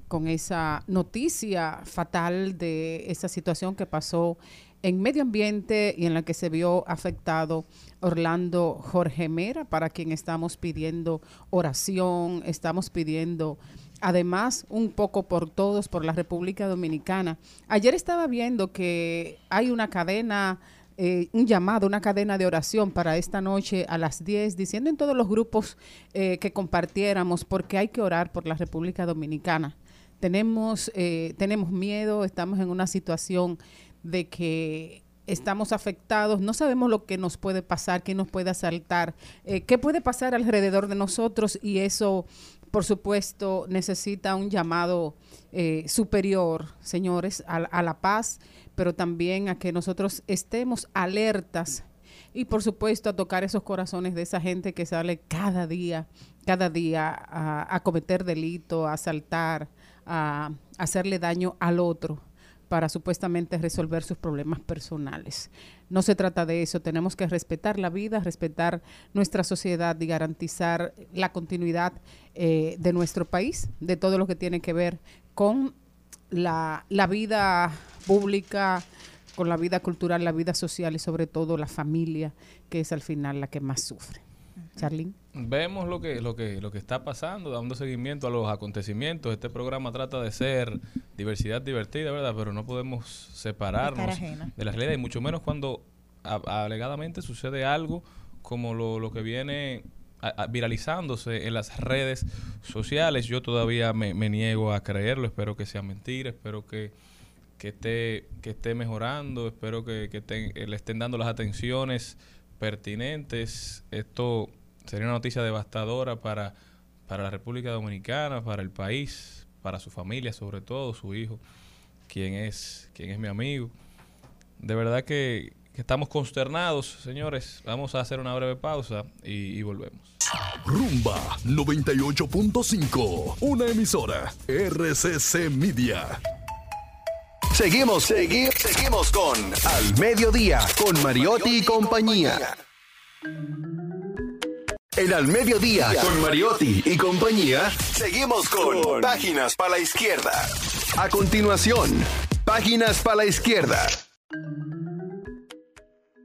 con esa noticia fatal de esa situación que pasó en medio ambiente y en la que se vio afectado Orlando Jorge Mera, para quien estamos pidiendo oración, estamos pidiendo además un poco por todos, por la República Dominicana. Ayer estaba viendo que hay una cadena, eh, un llamado, una cadena de oración para esta noche a las 10, diciendo en todos los grupos eh, que compartiéramos, porque hay que orar por la República Dominicana. Tenemos, eh, tenemos miedo, estamos en una situación de que estamos afectados, no sabemos lo que nos puede pasar, qué nos puede asaltar, qué puede pasar alrededor de nosotros y eso por supuesto, necesita un llamado eh, superior, señores, a, la paz, pero también a que nosotros estemos alertas Y por supuesto a tocar esos corazones de esa gente que sale cada día, cada día a, cometer delito, a asaltar, a, hacerle daño al otro para supuestamente resolver sus problemas personales. No se trata de eso, tenemos que respetar la vida, respetar nuestra sociedad y garantizar la continuidad eh, de nuestro país, de todo lo que tiene que ver con la, la vida pública, con la vida cultural, la vida social y sobre todo la familia, que es al final la que más sufre. Charlene. Vemos lo que, lo que, lo que está pasando, dando seguimiento a los acontecimientos. Este programa trata de ser diversidad divertida, ¿verdad? Pero no podemos separarnos de la realidad, y mucho menos cuando alegadamente sucede algo como lo, lo que viene viralizándose en las redes sociales. Yo todavía me, me niego a creerlo, espero que sea mentira, espero que que esté, que esté mejorando, espero que, le estén dando las atenciones pertinentes. Esto sería una noticia devastadora para, para la República Dominicana, para el país, para su familia, sobre todo su hijo, quien es, quien es mi amigo. De verdad que, estamos consternados, señores. Vamos a hacer una breve pausa y, y volvemos. Rumba 98.5, una emisora RCC Media. Seguimos, seguimos, seguimos con Al Mediodía, con Mariotti y compañía. En Al Mediodía, con Mariotti y compañía, seguimos con Páginas para la Izquierda. A continuación, Páginas para la Izquierda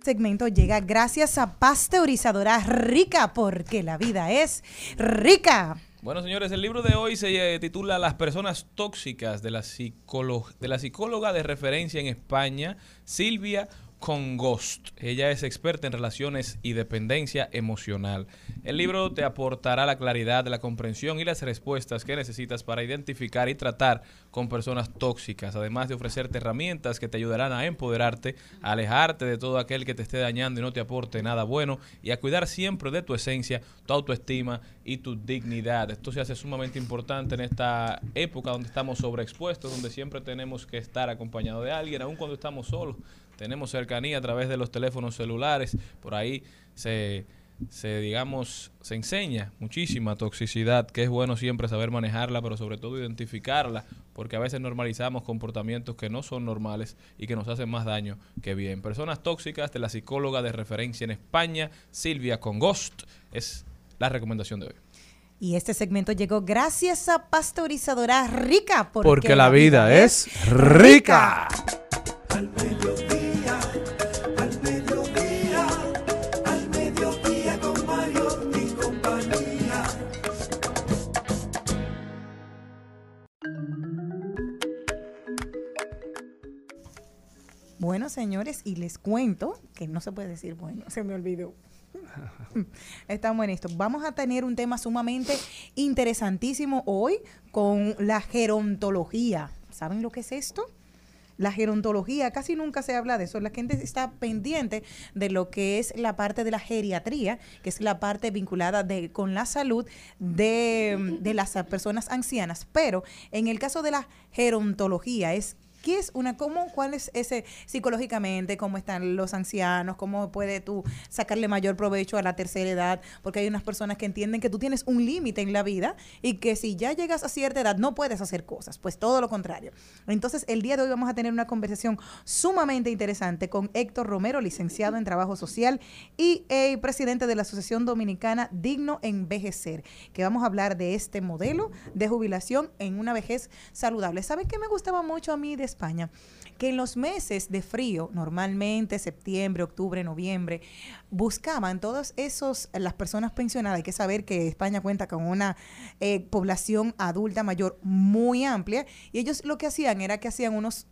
segmento llega gracias a Pasteurizadora Rica, porque la vida es rica. Bueno, señores, el libro de hoy se eh, titula Las personas tóxicas de la, de la psicóloga de referencia en España, Silvia con Ghost. Ella es experta en relaciones y dependencia emocional. El libro te aportará la claridad, la comprensión y las respuestas que necesitas para identificar y tratar con personas tóxicas, además de ofrecerte herramientas que te ayudarán a empoderarte, a alejarte de todo aquel que te esté dañando y no te aporte nada bueno y a cuidar siempre de tu esencia, tu autoestima y tu dignidad. Esto se hace sumamente importante en esta época donde estamos sobreexpuestos, donde siempre tenemos que estar acompañados de alguien, aun cuando estamos solos tenemos cercanía a través de los teléfonos celulares, por ahí se, se digamos, se enseña muchísima toxicidad, que es bueno siempre saber manejarla, pero sobre todo identificarla, porque a veces normalizamos comportamientos que no son normales y que nos hacen más daño que bien. Personas tóxicas de la psicóloga de referencia en España, Silvia Congost, es la recomendación de hoy. Y este segmento llegó gracias a Pasteurizadora Rica. Porque, la, vida, es rica. Bueno, señores, y les cuento que no se puede decir bueno, se me olvidó. <laughs> Estamos en esto. Vamos a tener un tema sumamente interesantísimo hoy con la gerontología. ¿Saben lo que es esto? La gerontología, casi nunca se habla de eso. La gente está pendiente de lo que es la parte de la geriatría, que es la parte vinculada de, con la salud de, de las personas ancianas. Pero en el caso de la gerontología es ¿Qué es una, cómo, cuál es ese psicológicamente, cómo están los ancianos, cómo puede tú sacarle mayor provecho a la tercera edad? Porque hay unas personas que entienden que tú tienes un límite en la vida y que si ya llegas a cierta edad no puedes hacer cosas, pues todo lo contrario. Entonces, el día de hoy vamos a tener una conversación sumamente interesante con Héctor Romero, licenciado en Trabajo Social y eh, presidente de la Asociación Dominicana Digno Envejecer, que vamos a hablar de este modelo de jubilación en una vejez saludable. ¿Saben qué me gustaba mucho a mí España, que en los meses de frío, normalmente septiembre, octubre, noviembre, buscaban todas esos, las personas pensionadas, hay que saber que España cuenta con una eh, población adulta mayor muy amplia, y ellos lo que hacían era que hacían unos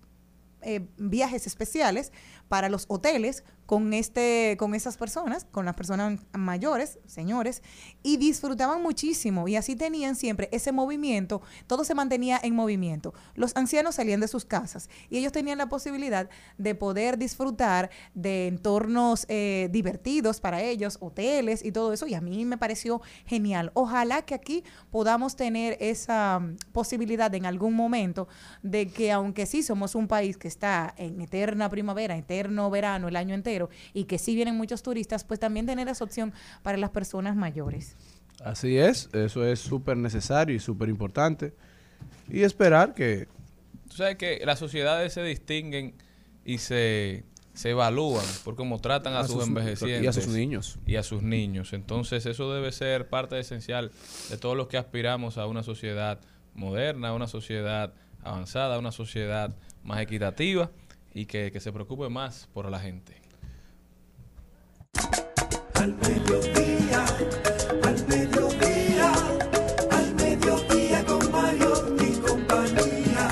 eh, viajes especiales para los hoteles con este con esas personas, con las personas mayores, señores, y disfrutaban muchísimo y así tenían siempre ese movimiento, todo se mantenía en movimiento. Los ancianos salían de sus casas y ellos tenían la posibilidad de poder disfrutar de entornos eh, divertidos para ellos, hoteles y todo eso y a mí me pareció genial. Ojalá que aquí podamos tener esa mm, posibilidad en algún momento de que aunque sí somos un país que está en eterna primavera, eterno verano, el año entero, y que sí vienen muchos turistas, pues también tener esa opción para las personas mayores. Así es, eso es súper necesario y súper importante. Y esperar que... Tú sabes que las sociedades se distinguen y se, se evalúan por cómo tratan a, sus, envejecientes. Y a sus niños. Y a sus niños. Entonces eso debe ser parte esencial de todos los que aspiramos a una sociedad moderna, a una sociedad avanzada, a una sociedad más equitativa y que, que se preocupe más por la gente. Al mediodía, al mediodía, al mediodía con Mario y compañía.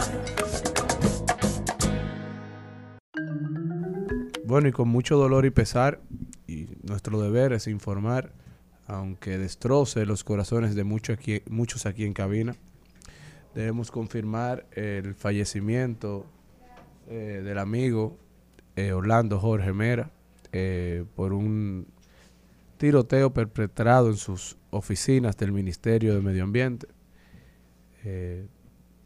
Bueno, y con mucho dolor y pesar, y nuestro deber es informar, aunque destroce los corazones de muchos aquí, muchos aquí en cabina, debemos confirmar el fallecimiento eh, del amigo eh, Orlando Jorge Mera eh, por un tiroteo perpetrado en sus oficinas del Ministerio de Medio Ambiente.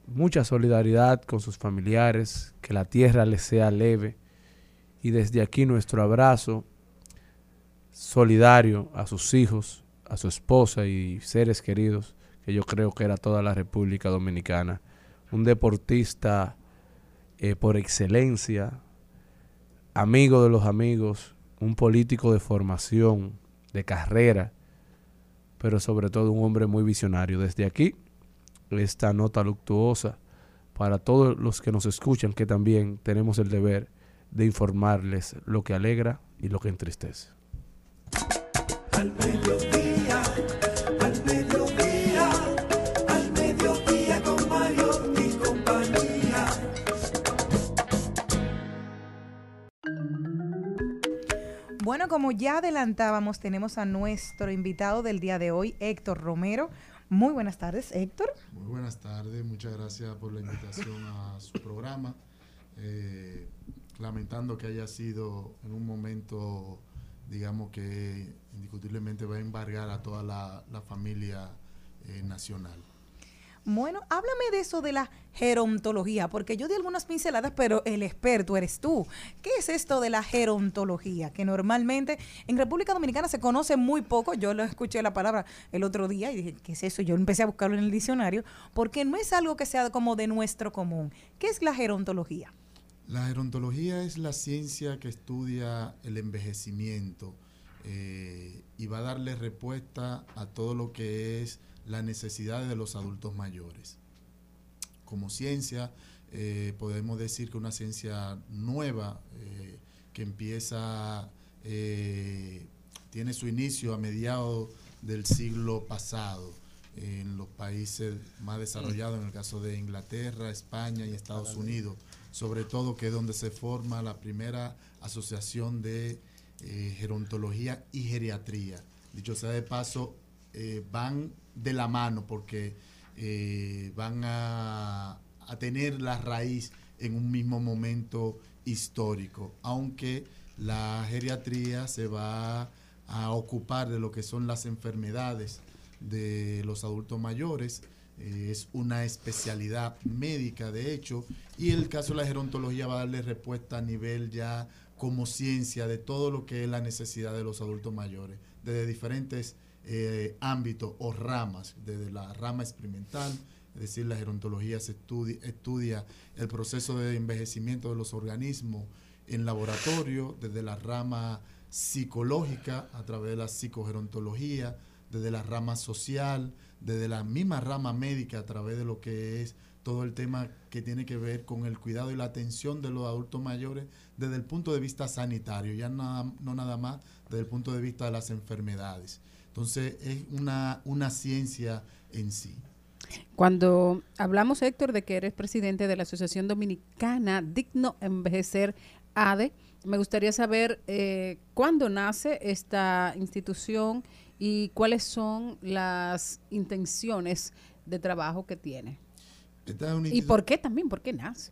mucha solidaridad con sus familiares, que la tierra les sea leve y desde aquí nuestro abrazo solidario a sus hijos, a su esposa y seres queridos, que yo creo que era toda la República Dominicana. Un deportista eh, por excelencia, amigo de los amigos, un político de formación, de carrera, pero sobre todo un hombre muy visionario. Desde aquí, esta nota luctuosa para todos los que nos escuchan, que también tenemos el deber de informarles lo que alegra y lo que entristece. Como ya adelantábamos, tenemos a nuestro invitado del día de hoy, Héctor Romero. Muy buenas tardes, Héctor. Muy buenas tardes, muchas gracias por la invitación a su programa. Eh, lamentando que haya sido en un momento, digamos que indiscutiblemente va a embargar a toda la, familia eh, nacional. Bueno, háblame de eso de la gerontología, porque yo di algunas pinceladas, pero el experto eres tú. ¿Qué es esto de la gerontología? Que normalmente en República Dominicana se conoce muy poco. Yo lo escuché la palabra el otro día y dije, ¿qué es eso? Yo empecé a buscarlo en el diccionario, porque no es algo que sea como de nuestro común. ¿Qué es la gerontología? La gerontología es la ciencia que estudia el envejecimiento eh, y va a darle respuesta a todo lo que es las necesidades de los adultos mayores. Como ciencia, eh, podemos decir que una ciencia nueva eh, que empieza, eh, tiene su inicio a mediados del siglo pasado en los países más desarrollados, en el caso de Inglaterra, España y Estados Unidos, sobre todo que es donde se forma la primera asociación de gerontología y geriatría. Dicho sea de paso, van de la mano porque eh, van a, tener la raíz en un mismo momento histórico, aunque la geriatría se va a ocupar de lo que son las enfermedades de los adultos mayores, eh, es una especialidad médica de hecho, y el caso de la gerontología va a darle respuesta a nivel ya como ciencia de todo lo que es la necesidad de los adultos mayores, desde diferentes eh, ámbitos o ramas, desde la rama experimental, es decir, la gerontología se estudia, estudia el proceso de envejecimiento de los organismos en laboratorio, desde la rama psicológica a través de la psicogerontología, desde la rama social, desde la misma rama médica a través de lo que es todo el tema que tiene que ver con el cuidado y la atención de los adultos mayores desde el punto de vista sanitario, ya no nada más desde el punto de vista de las enfermedades. Entonces es una, una ciencia en sí. Cuando hablamos, Héctor, de que eres presidente de la Asociación Dominicana Digno Envejecer ADE, me gustaría saber eh, cuándo nace esta institución y cuáles son las intenciones de trabajo que tiene. ¿Y por qué también? ¿Por qué nace?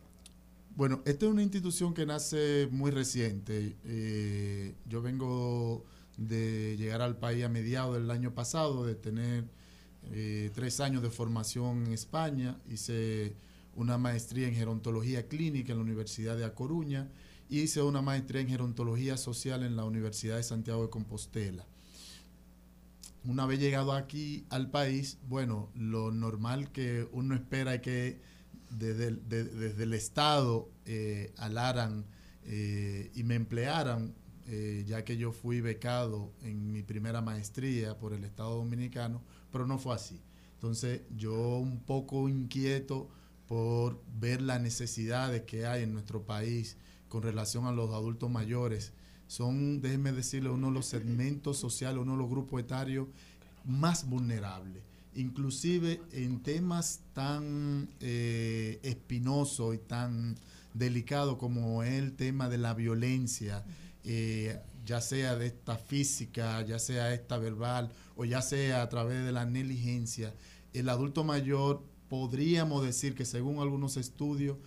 Bueno, esta es una institución que nace muy reciente. Eh, yo vengo de llegar al país a mediados del año pasado, de tener eh, tres años de formación en España, hice una maestría en gerontología clínica en la Universidad de A Coruña hice una maestría en gerontología social en la Universidad de Santiago de Compostela. Una vez llegado aquí al país, bueno, lo normal que uno espera es que desde el, Estado eh, alaran eh, y me emplearan, eh, ya que yo fui becado en mi primera maestría por el Estado Dominicano, pero no fue así. Entonces yo un poco inquieto por ver las necesidades que hay en nuestro país con relación a los adultos mayores. Son, déjenme decirle, uno de los segmentos sociales, uno de los grupos etarios más vulnerables. Inclusive en temas tan eh, espinosos y tan delicados como el tema de la violencia, eh, ya sea de esta física, ya sea esta verbal o ya sea a través de la negligencia, el adulto mayor podríamos decir que según algunos estudios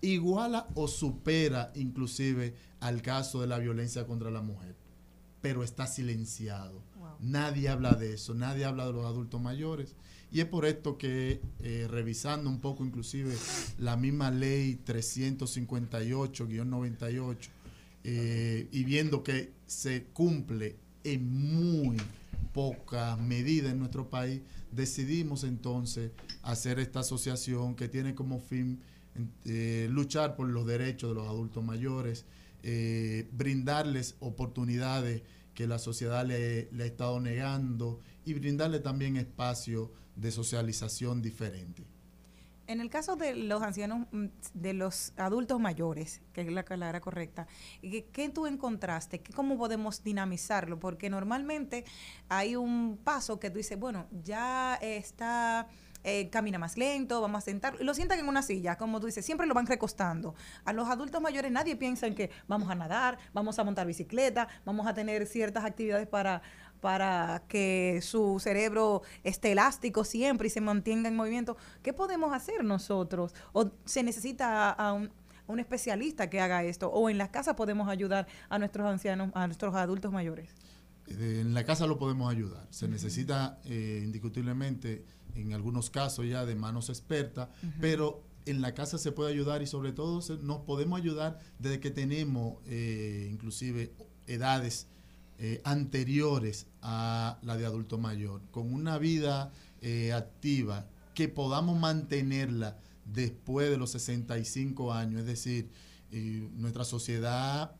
iguala o supera inclusive al caso de la violencia contra la mujer, pero está silenciado. Nadie habla de eso, nadie habla de los adultos mayores. Y es por esto que eh, revisando un poco inclusive la misma ley 358-98 eh, y viendo que se cumple en muy poca medida en nuestro país, decidimos entonces hacer esta asociación que tiene como fin eh, luchar por los derechos de los adultos mayores, eh, brindarles oportunidades que la sociedad le, ha estado negando y brindarle también espacio de socialización diferente. En el caso de los ancianos, mm, de los adultos mayores, que es la palabra correcta, ¿qué, tú encontraste? ¿Cómo podemos dinamizarlo? Porque normalmente hay un paso que tú dices, bueno, ya está eh, camina más lento, vamos a sentar, lo sientan en una silla, como tú dices, siempre lo van recostando. A los adultos mayores nadie piensa en que vamos a nadar, vamos a montar bicicleta, vamos a tener ciertas actividades para, para que su cerebro esté elástico siempre y se mantenga en movimiento. ¿Qué podemos hacer nosotros? ¿O se necesita a un, un especialista que haga esto? ¿O en la casa podemos ayudar a nuestros ancianos, a nuestros adultos mayores? Eh, en la casa lo podemos ayudar. Se necesita eh, indiscutiblemente en algunos casos ya de manos expertas, pero en la casa se puede ayudar y sobre todo nos podemos ayudar desde que tenemos eh, inclusive edades eh, anteriores a la de adulto mayor, con una vida eh, activa que podamos mantenerla después de los 65 años. Es decir, nuestra sociedad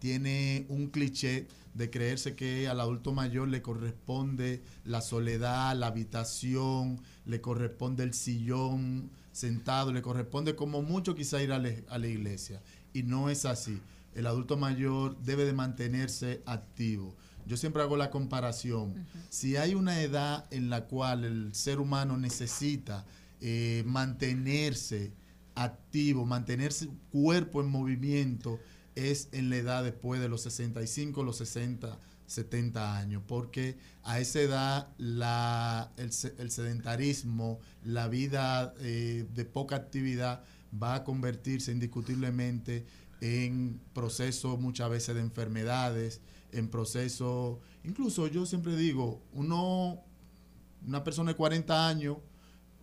tiene un cliché de creerse que al adulto mayor le corresponde la soledad, la habitación, le corresponde el sillón sentado, le corresponde como mucho quizá ir a, la iglesia. Y no es así. El adulto mayor debe de mantenerse activo. Yo siempre hago la comparación. Si hay una edad en la cual el ser humano necesita eh, mantenerse activo, mantener su cuerpo en movimiento, es en la edad después de los 65, los 60, 70 años, porque a esa edad la, el, sedentarismo, la vida eh, de poca actividad va a convertirse indiscutiblemente en procesos muchas veces de enfermedades, en procesos, incluso yo siempre digo, uno, una persona de 40 años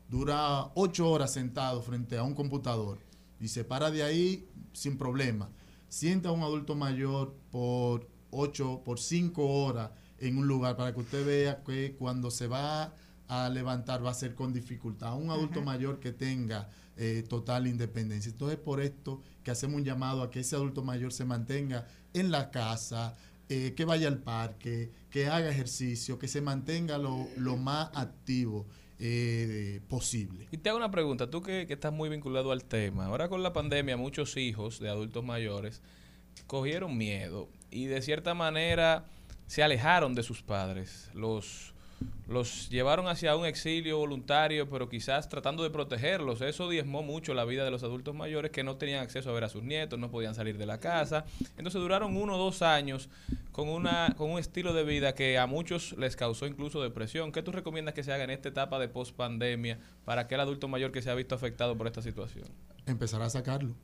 dura 8 horas sentado frente a un computador y se para de ahí sin problema sienta a un adulto mayor por 8, por 5 horas en un lugar para que usted vea que cuando se va a levantar va a ser con dificultad. Un adulto mayor que tenga eh, total independencia. Entonces, por esto que hacemos un llamado a que ese adulto mayor se mantenga en la casa, eh, que vaya al parque, que haga ejercicio, que se mantenga lo, lo más activo. Eh, posible. Y te hago una pregunta, tú que, que, estás muy vinculado al tema, ahora con la pandemia muchos hijos de adultos mayores cogieron miedo y de cierta manera se alejaron de sus padres, los los llevaron hacia un exilio voluntario, pero quizás tratando de protegerlos. Eso diezmó mucho la vida de los adultos mayores que no tenían acceso a ver a sus nietos, no podían salir de la casa. Entonces duraron uno o dos años con, una, con un estilo de vida que a muchos les causó incluso depresión. ¿Qué tú recomiendas que se haga en esta etapa de post-pandemia para aquel adulto mayor que se ha visto afectado por esta situación? Empezar a sacarlo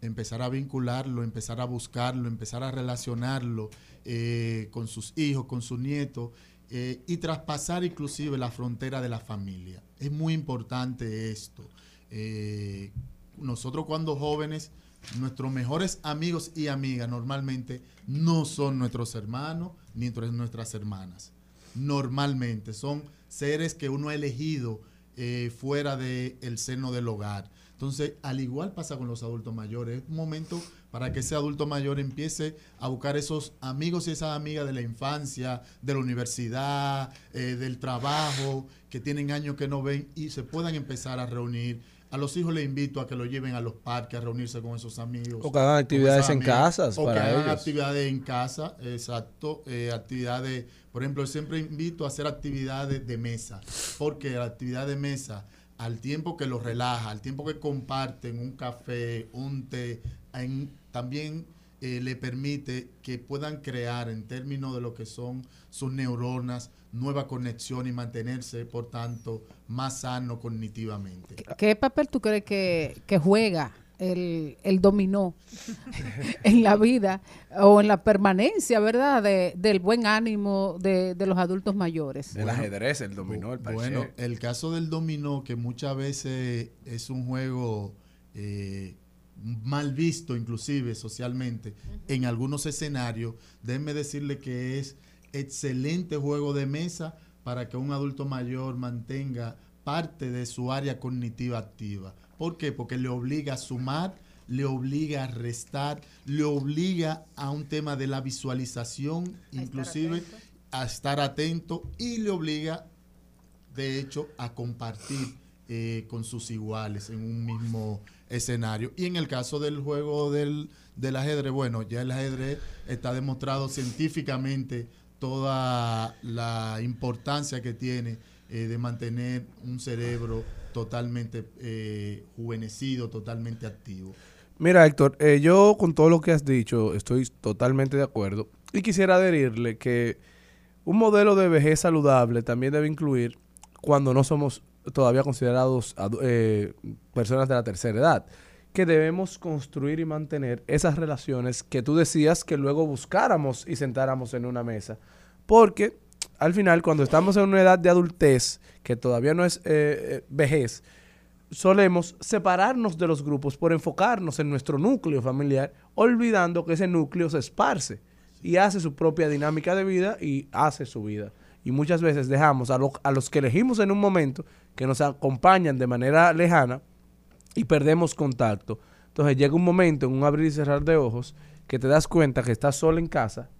empezar a vincularlo, empezar a buscarlo, empezar a relacionarlo eh, con sus hijos, con sus nietos eh, y traspasar inclusive la frontera de la familia. Es muy importante esto. Eh, nosotros cuando jóvenes, nuestros mejores amigos y amigas normalmente no son nuestros hermanos ni nuestras hermanas. Normalmente son seres que uno ha elegido eh, fuera del seno del hogar. Entonces, al igual pasa con los adultos mayores, es un momento para que ese adulto mayor empiece a buscar esos amigos y esas amigas de la infancia, de la universidad, eh, del trabajo, que tienen años que no ven y se puedan empezar a reunir. A los hijos les invito a que lo lleven a los parques a reunirse con esos amigos. O que hagan actividades en casa. O que hagan actividades en casa, exacto. Eh, actividades, por ejemplo, siempre invito a hacer actividades de mesa, porque la actividad de mesa al tiempo que los relaja, al tiempo que comparten un café, un té, también eh, le permite que puedan crear en términos de lo que son sus neuronas, nueva conexión y mantenerse, por tanto, más sano cognitivamente. ¿Qué papel tú crees que, que juega el, el dominó <laughs> en la vida o en la permanencia, ¿verdad? De, del buen ánimo de, de, los adultos mayores. El ajedrez, el dominó, el Bueno, el caso del dominó, que muchas veces es un juego eh, mal visto, inclusive socialmente, en algunos escenarios, déjenme decirle que es excelente juego de mesa para que un adulto mayor mantenga parte de su área cognitiva activa. ¿Por qué? Porque le obliga a sumar, le obliga a restar, le obliga a un tema de la visualización, inclusive a estar atento y le obliga, de hecho, a compartir eh, con sus iguales en un mismo escenario. Y en el caso del juego del, ajedrez, bueno, ya el ajedrez está demostrado científicamente toda la importancia que tiene eh, de mantener un cerebro totalmente eh, juvenecido, totalmente activo. Mira, Héctor, eh, yo con todo lo que has dicho estoy totalmente de acuerdo y quisiera adherirle que un modelo de vejez saludable también debe incluir cuando no somos todavía considerados eh, personas de la tercera edad, que debemos construir y mantener esas relaciones que tú decías que luego buscáramos y sentáramos en una mesa, porque al final, cuando estamos en una edad de adultez, que todavía no es eh, eh, vejez, solemos separarnos de los grupos por enfocarnos en nuestro núcleo familiar, olvidando que ese núcleo se esparce y hace su propia dinámica de vida y hace su vida. Y muchas veces dejamos a, a los que elegimos en un momento, que nos acompañan de manera lejana, y perdemos contacto. Entonces llega un momento en un abrir y cerrar de ojos que te das cuenta que estás solo en casa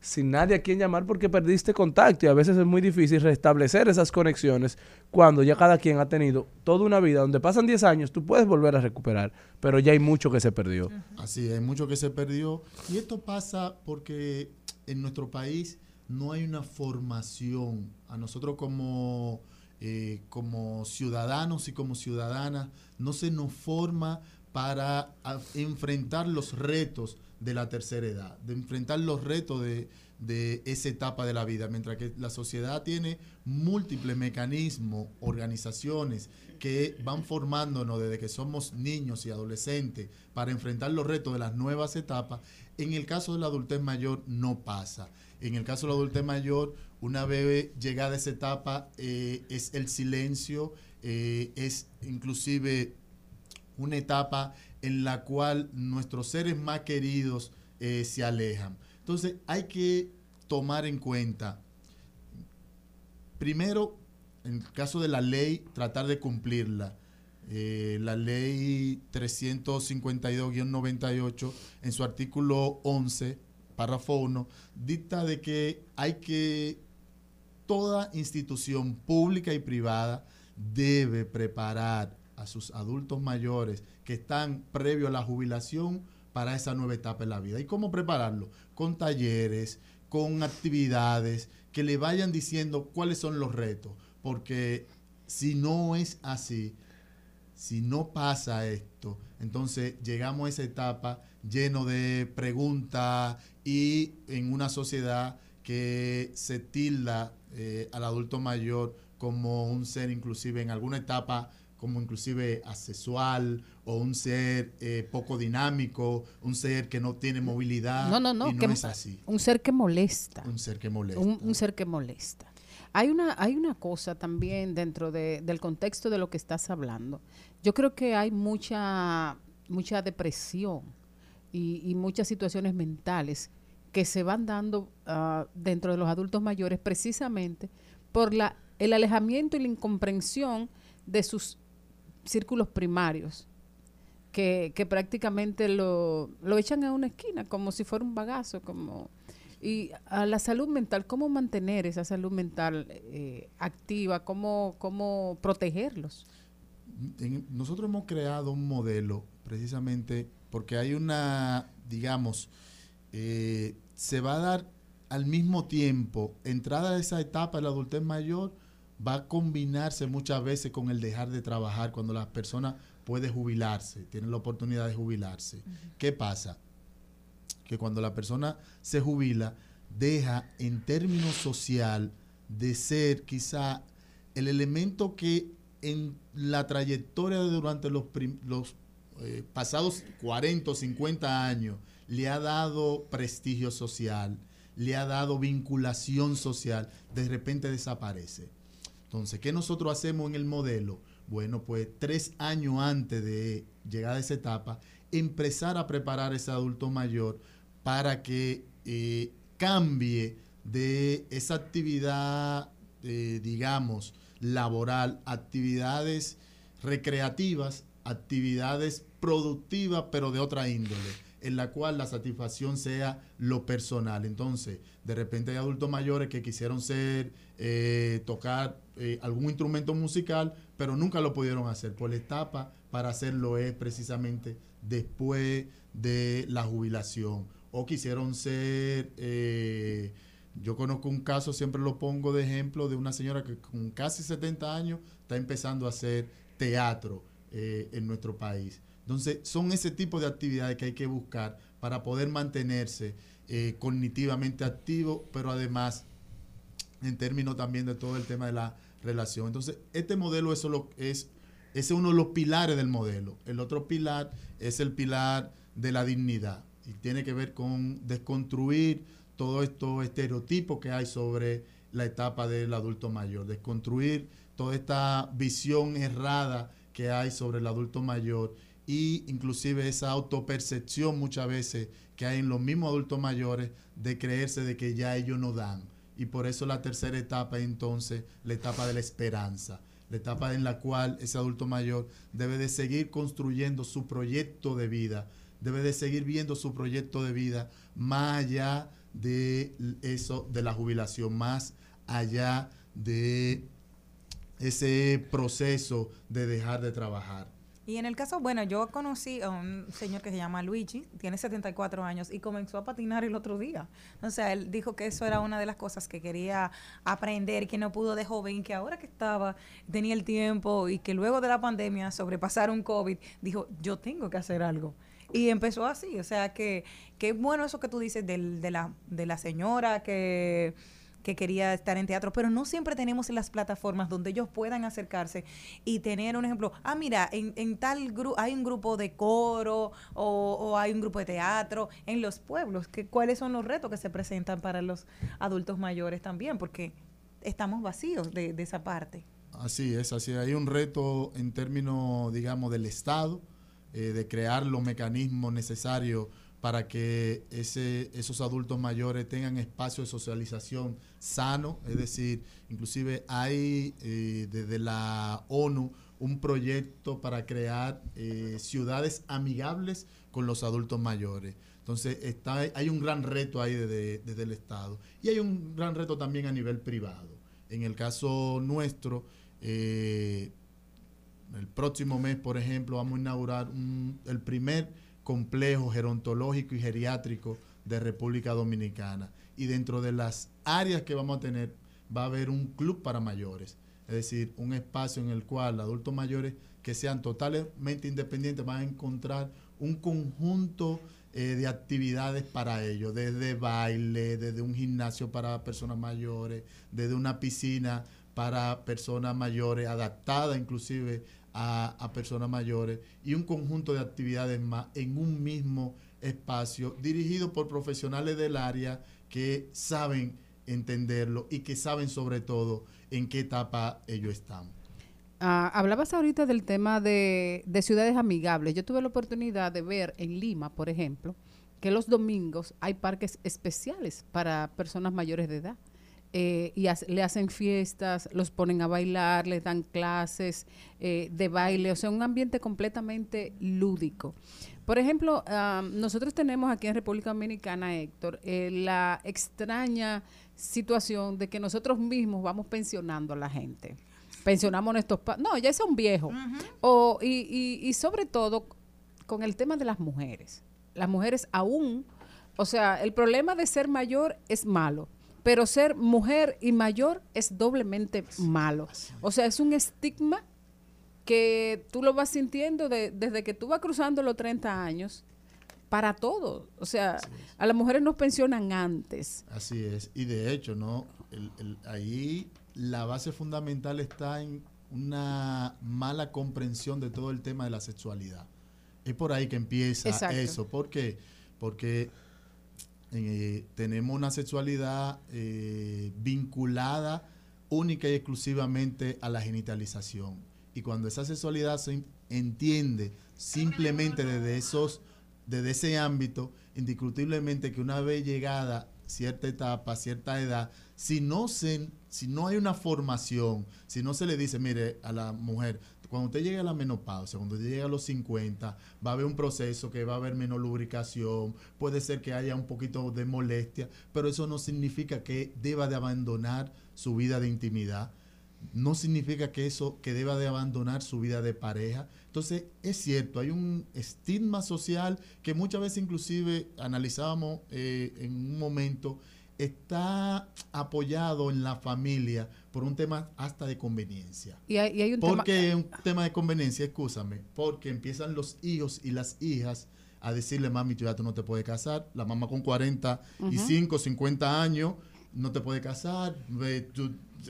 sin nadie a quien llamar porque perdiste contacto y a veces es muy difícil restablecer esas conexiones cuando ya cada quien ha tenido toda una vida donde pasan 10 años, tú puedes volver a recuperar, pero ya hay mucho que se perdió. Así, hay mucho que se perdió y esto pasa porque en nuestro país no hay una formación a nosotros como eh, como ciudadanos y como ciudadanas no se nos forma para enfrentar los retos de la tercera edad, de enfrentar los retos de, esa etapa de la vida, mientras que la sociedad tiene múltiples mecanismos, organizaciones que van formándonos desde que somos niños y adolescentes para enfrentar los retos de las nuevas etapas, en el caso de la adultez mayor no pasa. En el caso de la adultez mayor, una vez llegada a esa etapa, eh, es el silencio, eh, es inclusive una etapa en la cual nuestros seres más queridos eh, se alejan. Entonces hay que tomar en cuenta, primero, en el caso de la ley, tratar de cumplirla. La ley 352-98, en su artículo 11, párrafo 1, dicta de que hay que, toda institución pública y privada debe preparar a sus adultos mayores que están previo a la jubilación para esa nueva etapa de la vida. ¿Y cómo prepararlo? Con talleres, con actividades que le vayan diciendo cuáles son los retos, porque si no es así, si no pasa esto, entonces llegamos a esa etapa lleno de preguntas y en una sociedad que se tilda eh, al adulto mayor como un ser inclusive en alguna etapa como inclusive asexual o un ser eh, poco dinámico, un ser que no tiene movilidad. No, no, no, y no es así. Un ser que molesta. Un ser que molesta. Un, ser que molesta. Hay una, hay una cosa también dentro del contexto de lo que estás hablando. Yo creo que hay mucha, mucha depresión y, muchas situaciones mentales que se van dando ah, dentro de los adultos mayores precisamente por la, el alejamiento y la incomprensión de sus círculos primarios, que, que prácticamente lo, lo echan a una esquina como si fuera un bagazo, como... Y a la salud mental, ¿cómo mantener esa salud mental eh, activa? ¿Cómo, ¿Cómo protegerlos? nosotros hemos creado un modelo precisamente porque hay una, digamos, eh, se va a dar al mismo tiempo, entrada a esa etapa de la adultez mayor, va a combinarse muchas veces con el dejar de trabajar cuando la persona puede jubilarse, tiene la oportunidad de jubilarse. ¿Qué pasa? Que cuando la persona se jubila, deja en términos social de ser quizá el elemento que en la trayectoria durante los, los eh, pasados 40 o 50 años le ha dado prestigio social, le ha dado vinculación social, de repente desaparece. Entonces, ¿qué nosotros hacemos en el modelo? Bueno, pues tres años antes de llegar a esa etapa, empezar a preparar ese adulto mayor para que eh, cambie de esa actividad, eh, digamos, laboral, actividades recreativas, actividades productivas, pero de otra índole, en la cual la satisfacción sea lo personal. Entonces, de repente hay adultos mayores que quisieron ser, eh, tocar eh, algún instrumento musical, pero nunca lo pudieron hacer. Por la etapa para hacerlo es precisamente después de la jubilación. O quisieron ser... Eh, yo conozco un caso, siempre lo pongo de ejemplo, de una señora que con casi 70 años está empezando a hacer teatro eh, en nuestro país. Entonces, son ese tipo de actividades que hay que buscar para poder mantenerse eh, cognitivamente activo, pero además en términos también de todo el tema de la relación. Entonces, este modelo eso es, es uno de los pilares del modelo. El otro pilar es el pilar de la dignidad y tiene que ver con desconstruir todos estos estereotipos que hay sobre la etapa del adulto mayor, desconstruir toda esta visión errada que hay sobre el adulto mayor y inclusive esa autopercepción muchas veces que hay en los mismos adultos mayores de creerse de que ya ellos no dan. Y por eso la tercera etapa entonces la etapa de la esperanza, la etapa en la cual ese adulto mayor debe de seguir construyendo su proyecto de vida, debe de seguir viendo su proyecto de vida más allá de eso, de la jubilación, más allá de ese proceso de dejar de trabajar. Y en el caso, bueno, yo conocí a un señor que se llama Luigi, tiene 74 años y comenzó a patinar el otro día. O sea, él dijo que eso era una de las cosas que quería aprender, que no pudo de joven, que ahora que estaba, tenía el tiempo y que luego de la pandemia sobrepasar un COVID, dijo, yo tengo que hacer algo. Y empezó así, o sea que qué bueno eso que tú dices del, de, la, de la señora que que quería estar en teatro, pero no siempre tenemos las plataformas donde ellos puedan acercarse y tener un ejemplo, ah, mira, en, en tal grupo hay un grupo de coro o, hay un grupo de teatro en los pueblos, que, ¿cuáles son los retos que se presentan para los adultos mayores también? Porque estamos vacíos de, esa parte. Así es, así hay un reto en términos, digamos, del Estado, eh, de crear los mecanismos necesarios para que esos adultos mayores tengan espacio de socialización sano, es decir, inclusive hay eh, desde la ONU un proyecto para crear eh, ciudades amigables con los adultos mayores. Entonces está, hay un gran reto ahí desde, desde, el Estado y hay un gran reto también a nivel privado. En el caso nuestro, eh, el próximo mes, por ejemplo, vamos a inaugurar el primer complejo gerontológico y geriátrico de República Dominicana. Y dentro de las áreas que vamos a tener va a haber un club para mayores, es decir, un espacio en el cual adultos mayores que sean totalmente independientes van a encontrar un conjunto eh, de actividades para ellos, desde baile, desde un gimnasio para personas mayores, desde una piscina para personas mayores, adaptada inclusive a, personas mayores y un conjunto de actividades más en un mismo espacio dirigido por profesionales del área que saben entenderlo y que saben sobre todo en qué etapa ellos están. Ah, hablabas ahorita del tema de, ciudades amigables. Yo tuve la oportunidad de ver en Lima, por ejemplo, que los domingos hay parques especiales para personas mayores de edad. Eh, y le hacen fiestas, los ponen a bailar, les dan clases eh, de baile, o sea, un ambiente completamente lúdico. Por ejemplo, nosotros tenemos aquí en República Dominicana, Héctor, eh, la extraña situación de que nosotros mismos vamos pensionando a la gente. Pensionamos nuestros No, ya son viejos. o, y, y, sobre todo con el tema de las mujeres. Las mujeres aún, o sea, el problema de ser mayor es malo, pero ser mujer y mayor es doblemente malo. O sea, es un estigma que tú lo vas sintiendo desde que tú vas cruzando los 30 años para todo. O sea, a las mujeres nos pensionan antes. Así es. Y de hecho, ¿no? ahí la base fundamental está en una mala comprensión de todo el tema de la sexualidad. Es por ahí que empieza eso. ¿Por qué? Porque eh, tenemos una sexualidad eh, vinculada única y exclusivamente a la genitalización. Y cuando esa sexualidad se entiende simplemente desde esos, ese ámbito, indiscutiblemente que una vez llegada cierta etapa, cierta edad, si no, se, si no hay una formación, si no se le dice, mire, a la mujer, cuando usted llegue a la menopausia, cuando usted llegue a los 50, va a haber un proceso que va a haber menos lubricación, puede ser que haya un poquito de molestia, pero eso no significa que deba de abandonar su vida de intimidad no significa que eso que deba de abandonar su vida de pareja. Entonces, es cierto, hay un estigma social que muchas veces inclusive analizábamos eh, en un momento, está apoyado en la familia por un tema hasta de conveniencia. Y hay, un porque es un tema de conveniencia, escúchame, porque empiezan los hijos y las hijas a decirle, mami, tú ya tú no te puedes casar, la mamá con 45, 50 años, no te puede casar,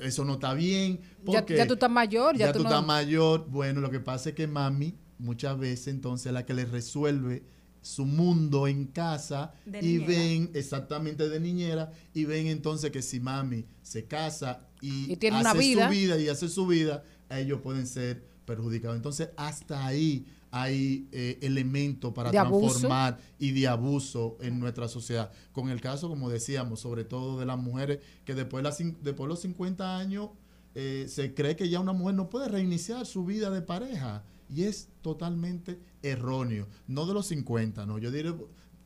eso no está bien. Porque ya, tú estás mayor. Ya, tú, estás mayor. Bueno, lo que pasa es que mami muchas veces entonces es la que le resuelve su mundo en casa y ven exactamente de niñera y ven entonces que si mami se casa y, tiene hace una vida. su vida y hace su vida, ellos pueden ser perjudicados. Entonces, hasta ahí hay eh, elementos para transformar y de abuso en nuestra sociedad. Con el caso, como decíamos, sobre todo de las mujeres que después, de los 50 años eh, se cree que ya una mujer no puede reiniciar su vida de pareja. Y es totalmente erróneo. No de los 50, no. Yo diré,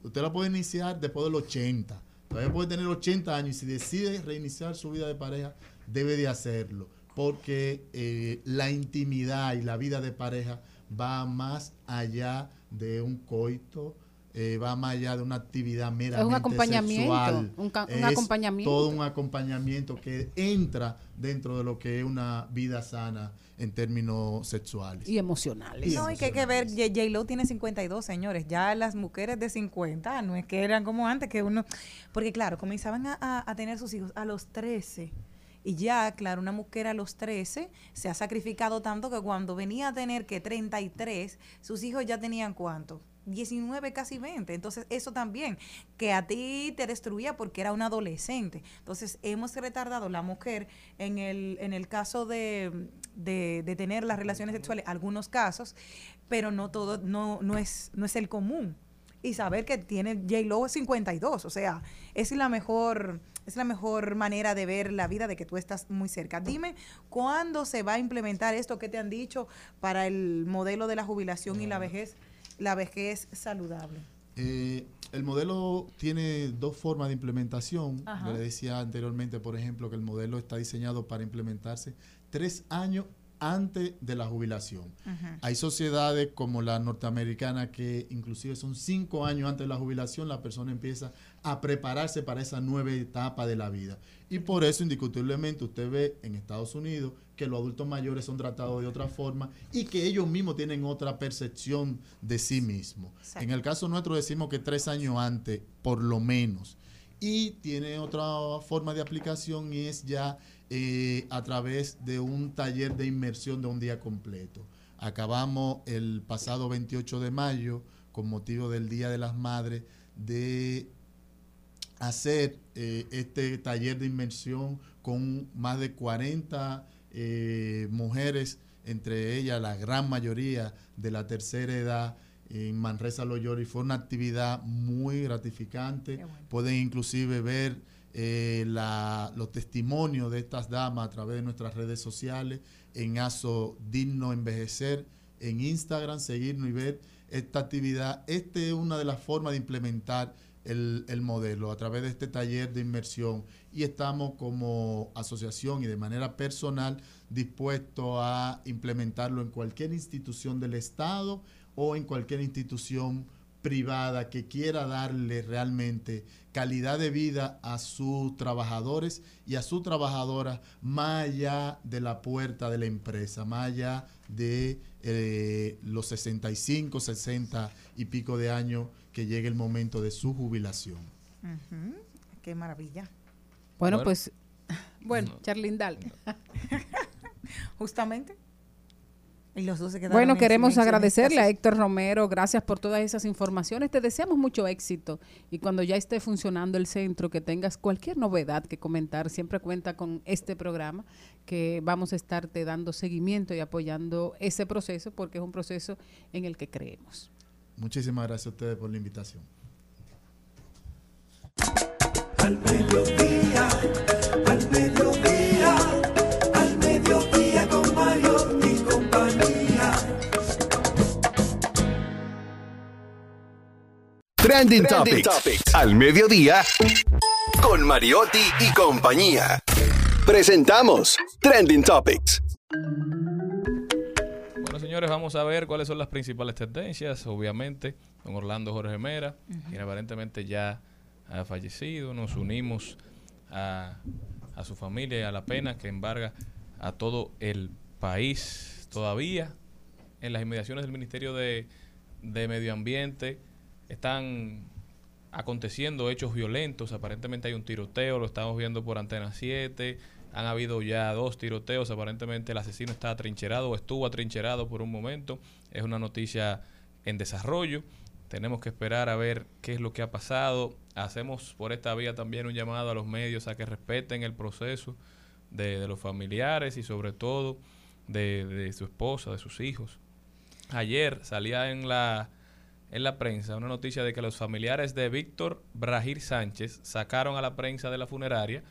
usted la puede iniciar después de los 80. Todavía puede tener 80 años y si decide reiniciar su vida de pareja, debe de hacerlo. Porque eh, la intimidad y la vida de pareja va más allá de un coito, eh, va más allá de una actividad meramente es un acompañamiento, sexual. Un, acompañamiento. Todo un acompañamiento que entra dentro de lo que es una vida sana en términos sexuales. Y emocionales. no, y que hay que ver, J-Lo tiene 52, señores. Ya las mujeres de 50, no es que eran como antes, que uno... Porque claro, comenzaban a, a tener sus hijos a los 13 y ya, claro, una mujer a los 13 se ha sacrificado tanto que cuando venía a tener que 33, sus hijos ya tenían cuánto? 19, casi 20. Entonces, eso también, que a ti te destruía porque era un adolescente. Entonces, hemos retardado la mujer en el, en el caso de, de, tener las relaciones sexuales, algunos casos, pero no todo, no, no, es, no es el común. Y saber que tiene J-Lo 52, o sea, es la mejor es la mejor manera de ver la vida de que tú estás muy cerca. Dime, ¿cuándo se va a implementar esto que te han dicho para el modelo de la jubilación y la vejez, la vejez saludable? Eh, el modelo tiene dos formas de implementación. Yo le decía anteriormente, por ejemplo, que el modelo está diseñado para implementarse tres años antes de la jubilación. Hay sociedades como la norteamericana que inclusive son cinco años antes de la jubilación la persona empieza a prepararse para esa nueva etapa de la vida. Y por eso indiscutiblemente usted ve en Estados Unidos que los adultos mayores son tratados de otra forma y que ellos mismos tienen otra percepción de sí mismos. En el caso nuestro decimos que tres años antes, por lo menos. Y tiene otra forma de aplicación y es ya eh, a través de un taller de inmersión de un día completo. Acabamos el pasado 28 de mayo, con motivo del Día de las Madres, de hacer eh, este taller de inmersión con más de 40 eh, mujeres, entre ellas la gran mayoría de la tercera edad en Manresa Loyori. Fue una actividad muy gratificante. Pueden inclusive ver eh, los testimonios de estas damas a través de nuestras redes sociales en ASO Digno Envejecer, en Instagram, seguirnos y ver esta actividad. Esta es una de las formas de implementar el, modelo a través de este taller de inmersión y estamos como asociación y de manera personal dispuestos a implementarlo en cualquier institución del Estado o en cualquier institución privada que quiera darle realmente calidad de vida a sus trabajadores y a sus trabajadoras más allá de la puerta de la empresa, más allá de eh, los 65, 60 y pico de años que llegue el momento de su jubilación. Qué maravilla. Bueno, pues, <laughs> bueno, Charlindal. <laughs> Justamente. Y los dos se bueno, queremos agradecerle a Héctor Romero, gracias por todas esas informaciones. Te deseamos mucho éxito y cuando ya esté funcionando el centro, que tengas cualquier novedad que comentar, siempre cuenta con este programa que vamos a estarte dando seguimiento y apoyando ese proceso porque es un proceso en el que creemos. Muchísimas gracias a ustedes por la invitación. Al Trending, Topics. Al mediodía con Mariotti y compañía. Presentamos Trending Topics señores, vamos a ver cuáles son las principales tendencias. Obviamente, con Orlando Jorge Mera, quien aparentemente ya ha fallecido. Nos unimos a, su familia y a la pena que embarga a todo el país todavía. En las inmediaciones del Ministerio de, de Medio Ambiente están aconteciendo hechos violentos. Aparentemente hay un tiroteo, lo estamos viendo por Antena 7 han habido ya dos tiroteos. Aparentemente el asesino está atrincherado o estuvo atrincherado por un momento. Es una noticia en desarrollo. Tenemos que esperar a ver qué es lo que ha pasado. Hacemos por esta vía también un llamado a los medios a que respeten el proceso de, los familiares y sobre todo de, de, su esposa, de sus hijos. Ayer salía en la, en la prensa una noticia de que los familiares de Víctor Brahir Sánchez sacaron a la prensa de la funeraria.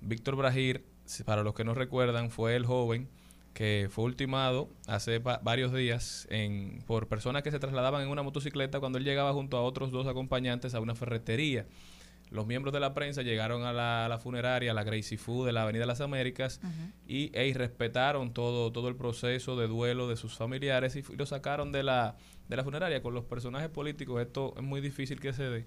Víctor Brahir para los que no recuerdan, fue el joven que fue ultimado hace varios días en, por personas que se trasladaban en una motocicleta cuando él llegaba junto a otros dos acompañantes a una ferretería. Los miembros de la prensa llegaron a la, funeraria, a la Gracie Food de la Avenida de las Américas, y e respetaron todo, todo el proceso de duelo de sus familiares y, lo sacaron de la, de la funeraria. Con los personajes políticos esto es muy difícil que se dé,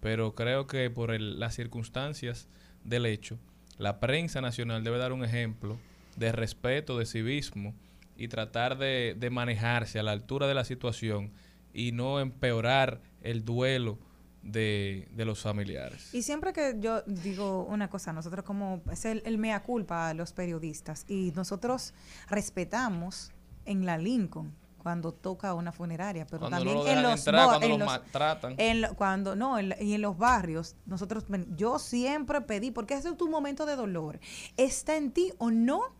pero creo que por las circunstancias del hecho, la prensa nacional debe dar un ejemplo de respeto, de civismo y tratar de, manejarse a la altura de la situación y no empeorar el duelo de, los familiares. Y siempre que yo digo una cosa, nosotros como es el, el, mea culpa a los periodistas y nosotros respetamos en la Lincoln cuando toca una funeraria, pero también en los, cuando los, maltratan. cuando no, y en los barrios, nosotros yo siempre pedí, porque ese es tu momento de dolor, está en ti o no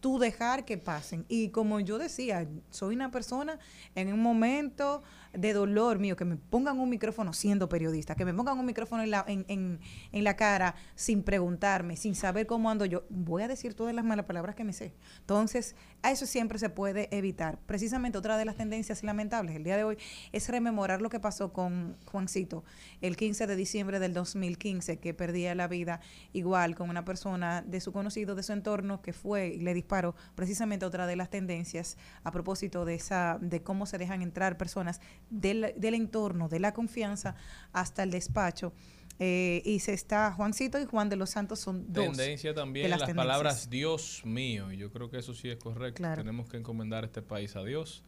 tú dejar que pasen. Y como yo decía, soy una persona en un momento de dolor mío, que me pongan un micrófono siendo periodista, que me pongan un micrófono en la, en, en, en la cara sin preguntarme, sin saber cómo ando yo, voy a decir todas las malas palabras que me sé. Entonces, a eso siempre se puede evitar. Precisamente otra de las tendencias lamentables el día de hoy es rememorar lo que pasó con Juancito el 15 de diciembre del 2015, que perdía la vida igual con una persona de su conocido, de su entorno, que fue y le disparó. Precisamente otra de las tendencias a propósito de esa, de cómo se dejan entrar personas del, del entorno, de la confianza, hasta el despacho. Eh, y se está Juancito y Juan de los Santos son dos. Tendencia también las, palabras Dios mío. Y yo creo que eso sí es correcto. Tenemos que encomendar este país a Dios,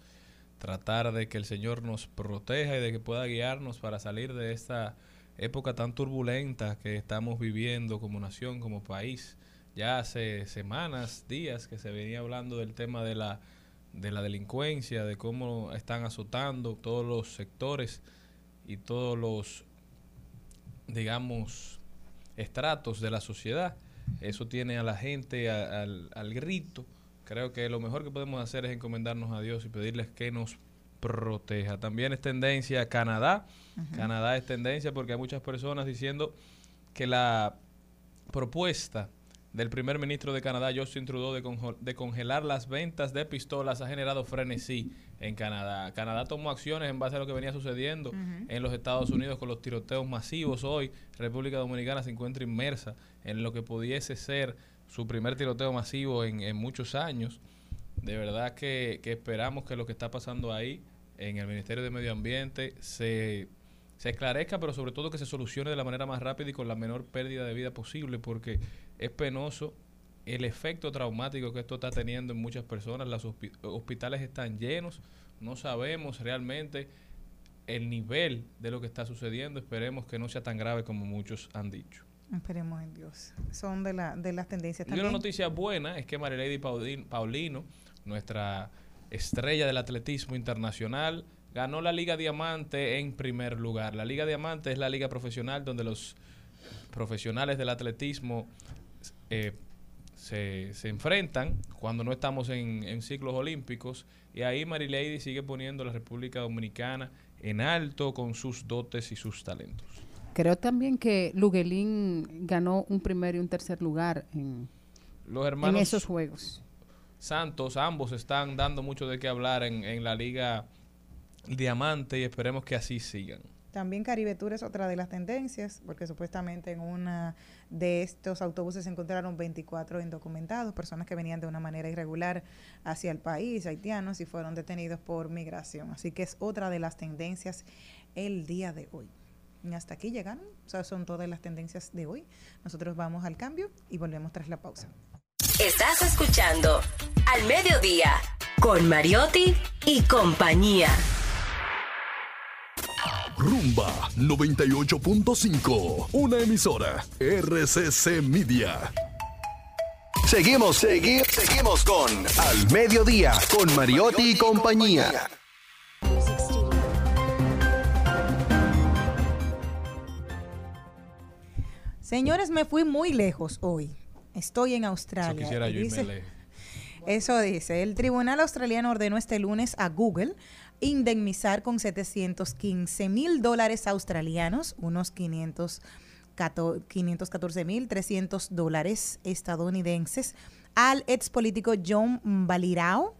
tratar de que el Señor nos proteja y de que pueda guiarnos para salir de esta época tan turbulenta que estamos viviendo como nación, como país. Ya hace semanas, días que se venía hablando del tema de la de la delincuencia, de cómo están azotando todos los sectores y todos los digamos, estratos de la sociedad. Eso tiene a la gente al, al grito. Creo que lo mejor que podemos hacer es encomendarnos a Dios y pedirles que nos proteja. También es tendencia Canadá. Canadá es tendencia porque hay muchas personas diciendo que la propuesta del primer ministro de Canadá, Justin Trudeau, de, de, congelar las ventas de pistolas ha generado frenesí en Canadá. Canadá tomó acciones en base a lo que venía sucediendo en los Estados Unidos con los tiroteos masivos. Hoy República Dominicana se encuentra inmersa en lo que pudiese ser su primer tiroteo masivo en, muchos años. De verdad que, que esperamos que lo que está pasando ahí en el Ministerio de Medio Ambiente se se esclarezca, pero sobre todo que se solucione de la manera más rápida y con la menor pérdida de vida posible, porque es penoso el efecto traumático que esto está teniendo en muchas personas. Los hospitales están llenos, no sabemos realmente el nivel de lo que está sucediendo. Esperemos que no sea tan grave como muchos han dicho. Esperemos en Dios. Son de, la, de las tendencias también. Y una noticia buena es que Marilady Paulino, nuestra estrella del atletismo internacional, ganó la Liga Diamante en primer lugar. La Liga Diamante es la liga profesional donde los profesionales del atletismo eh, se, enfrentan cuando no estamos en, ciclos olímpicos. Y ahí Marilady sigue poniendo a la República Dominicana en alto con sus dotes y sus talentos. Creo también que Luguelín ganó un primer y un tercer lugar en, los hermanos en esos Juegos. Santos, ambos están dando mucho de qué hablar en, en la Liga diamante y esperemos que así sigan. También Caribe Tour es otra de las tendencias, porque supuestamente en una de estos autobuses se encontraron 24 indocumentados, personas que venían de una manera irregular hacia el país, haitianos, y fueron detenidos por migración. Así que es otra de las tendencias el día de hoy. Y hasta aquí llegaron, o sea, son todas las tendencias de hoy. Nosotros vamos al cambio y volvemos tras la pausa. Estás escuchando Al Mediodía con Mariotti y compañía. Rumba 98.5, una emisora RCC Media. Seguimos, seguimos, seguimos con Al Mediodía, con Mariotti y compañía. Señores, me fui muy lejos hoy. Estoy en Australia. Eso dice, el Tribunal Australiano ordenó este lunes a Google indemnizar con 715 mil dólares australianos, unos 514 mil 300 dólares estadounidenses, al ex político John Balirao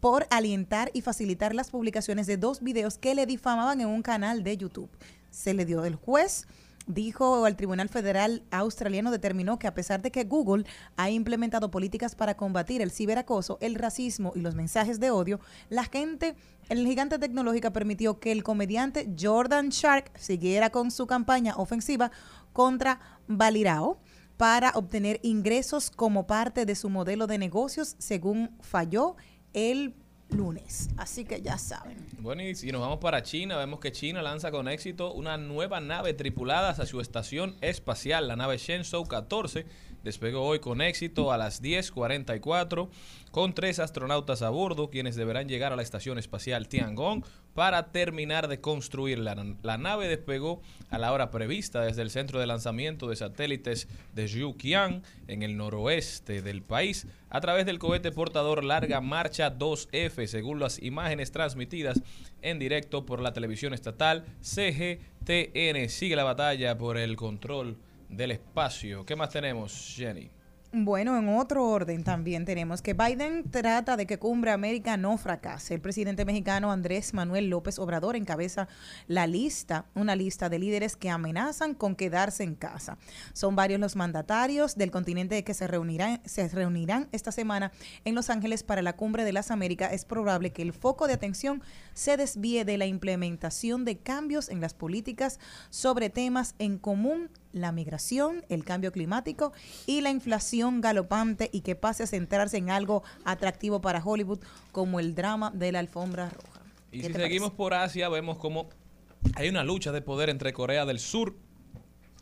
por alientar y facilitar las publicaciones de dos videos que le difamaban en un canal de YouTube. Se le dio del juez dijo al Tribunal Federal Australiano determinó que a pesar de que Google ha implementado políticas para combatir el ciberacoso, el racismo y los mensajes de odio, la gente, el gigante tecnológica permitió que el comediante Jordan Shark siguiera con su campaña ofensiva contra Balirao para obtener ingresos como parte de su modelo de negocios, según falló el lunes. Así que ya saben. Bueno, y si nos vamos para China, vemos que China lanza con éxito una nueva nave tripulada hacia su estación espacial, la nave Shenzhou 14 despegó hoy con éxito a las 10.44 con tres astronautas a bordo, quienes deberán llegar a la estación espacial Tiangong para terminar de construirla. La nave despegó a la hora prevista desde el centro de lanzamiento de satélites de Yuqian, en el noroeste del país, a través del cohete portador Larga Marcha 2F, según las imágenes transmitidas en directo por la televisión estatal CGTN. Sigue la batalla por el control del espacio. ¿Qué más tenemos, Jenny? Bueno, en otro orden también tenemos que Biden trata de que Cumbre América no fracase. El presidente mexicano Andrés Manuel López Obrador encabeza la lista, una lista de líderes que amenazan con quedarse en casa. Son varios los mandatarios del continente que se reunirán, se reunirán esta semana en Los Ángeles para la Cumbre de las Américas. Es probable que el foco de atención se desvíe de la implementación de cambios en las políticas sobre temas en común la migración, el cambio climático y la inflación galopante y que pase a centrarse en algo atractivo para Hollywood como el drama de la alfombra roja. Y si seguimos por Asia, vemos como hay una lucha de poder entre Corea del Sur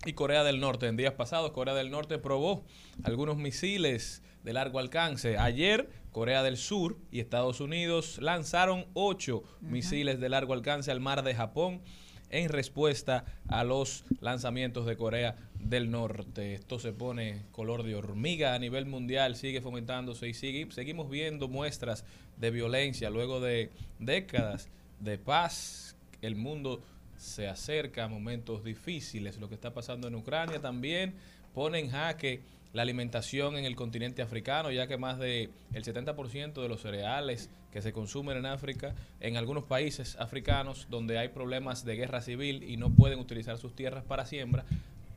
y Corea del Norte. En días pasados, Corea del Norte probó algunos misiles de largo alcance. Ayer, Corea del Sur y Estados Unidos lanzaron ocho misiles de largo alcance al mar de Japón en respuesta a los lanzamientos de Corea del Norte. Esto se pone color de hormiga a nivel mundial, sigue fomentándose y seguimos viendo muestras de violencia luego de décadas de paz. El mundo se acerca a momentos difíciles. Lo que está pasando en Ucrania también pone en jaque la alimentación en el continente africano, ya que más del el 70% de los cereales que se consumen en África, en algunos países africanos donde hay problemas de guerra civil y no pueden utilizar sus tierras para siembra,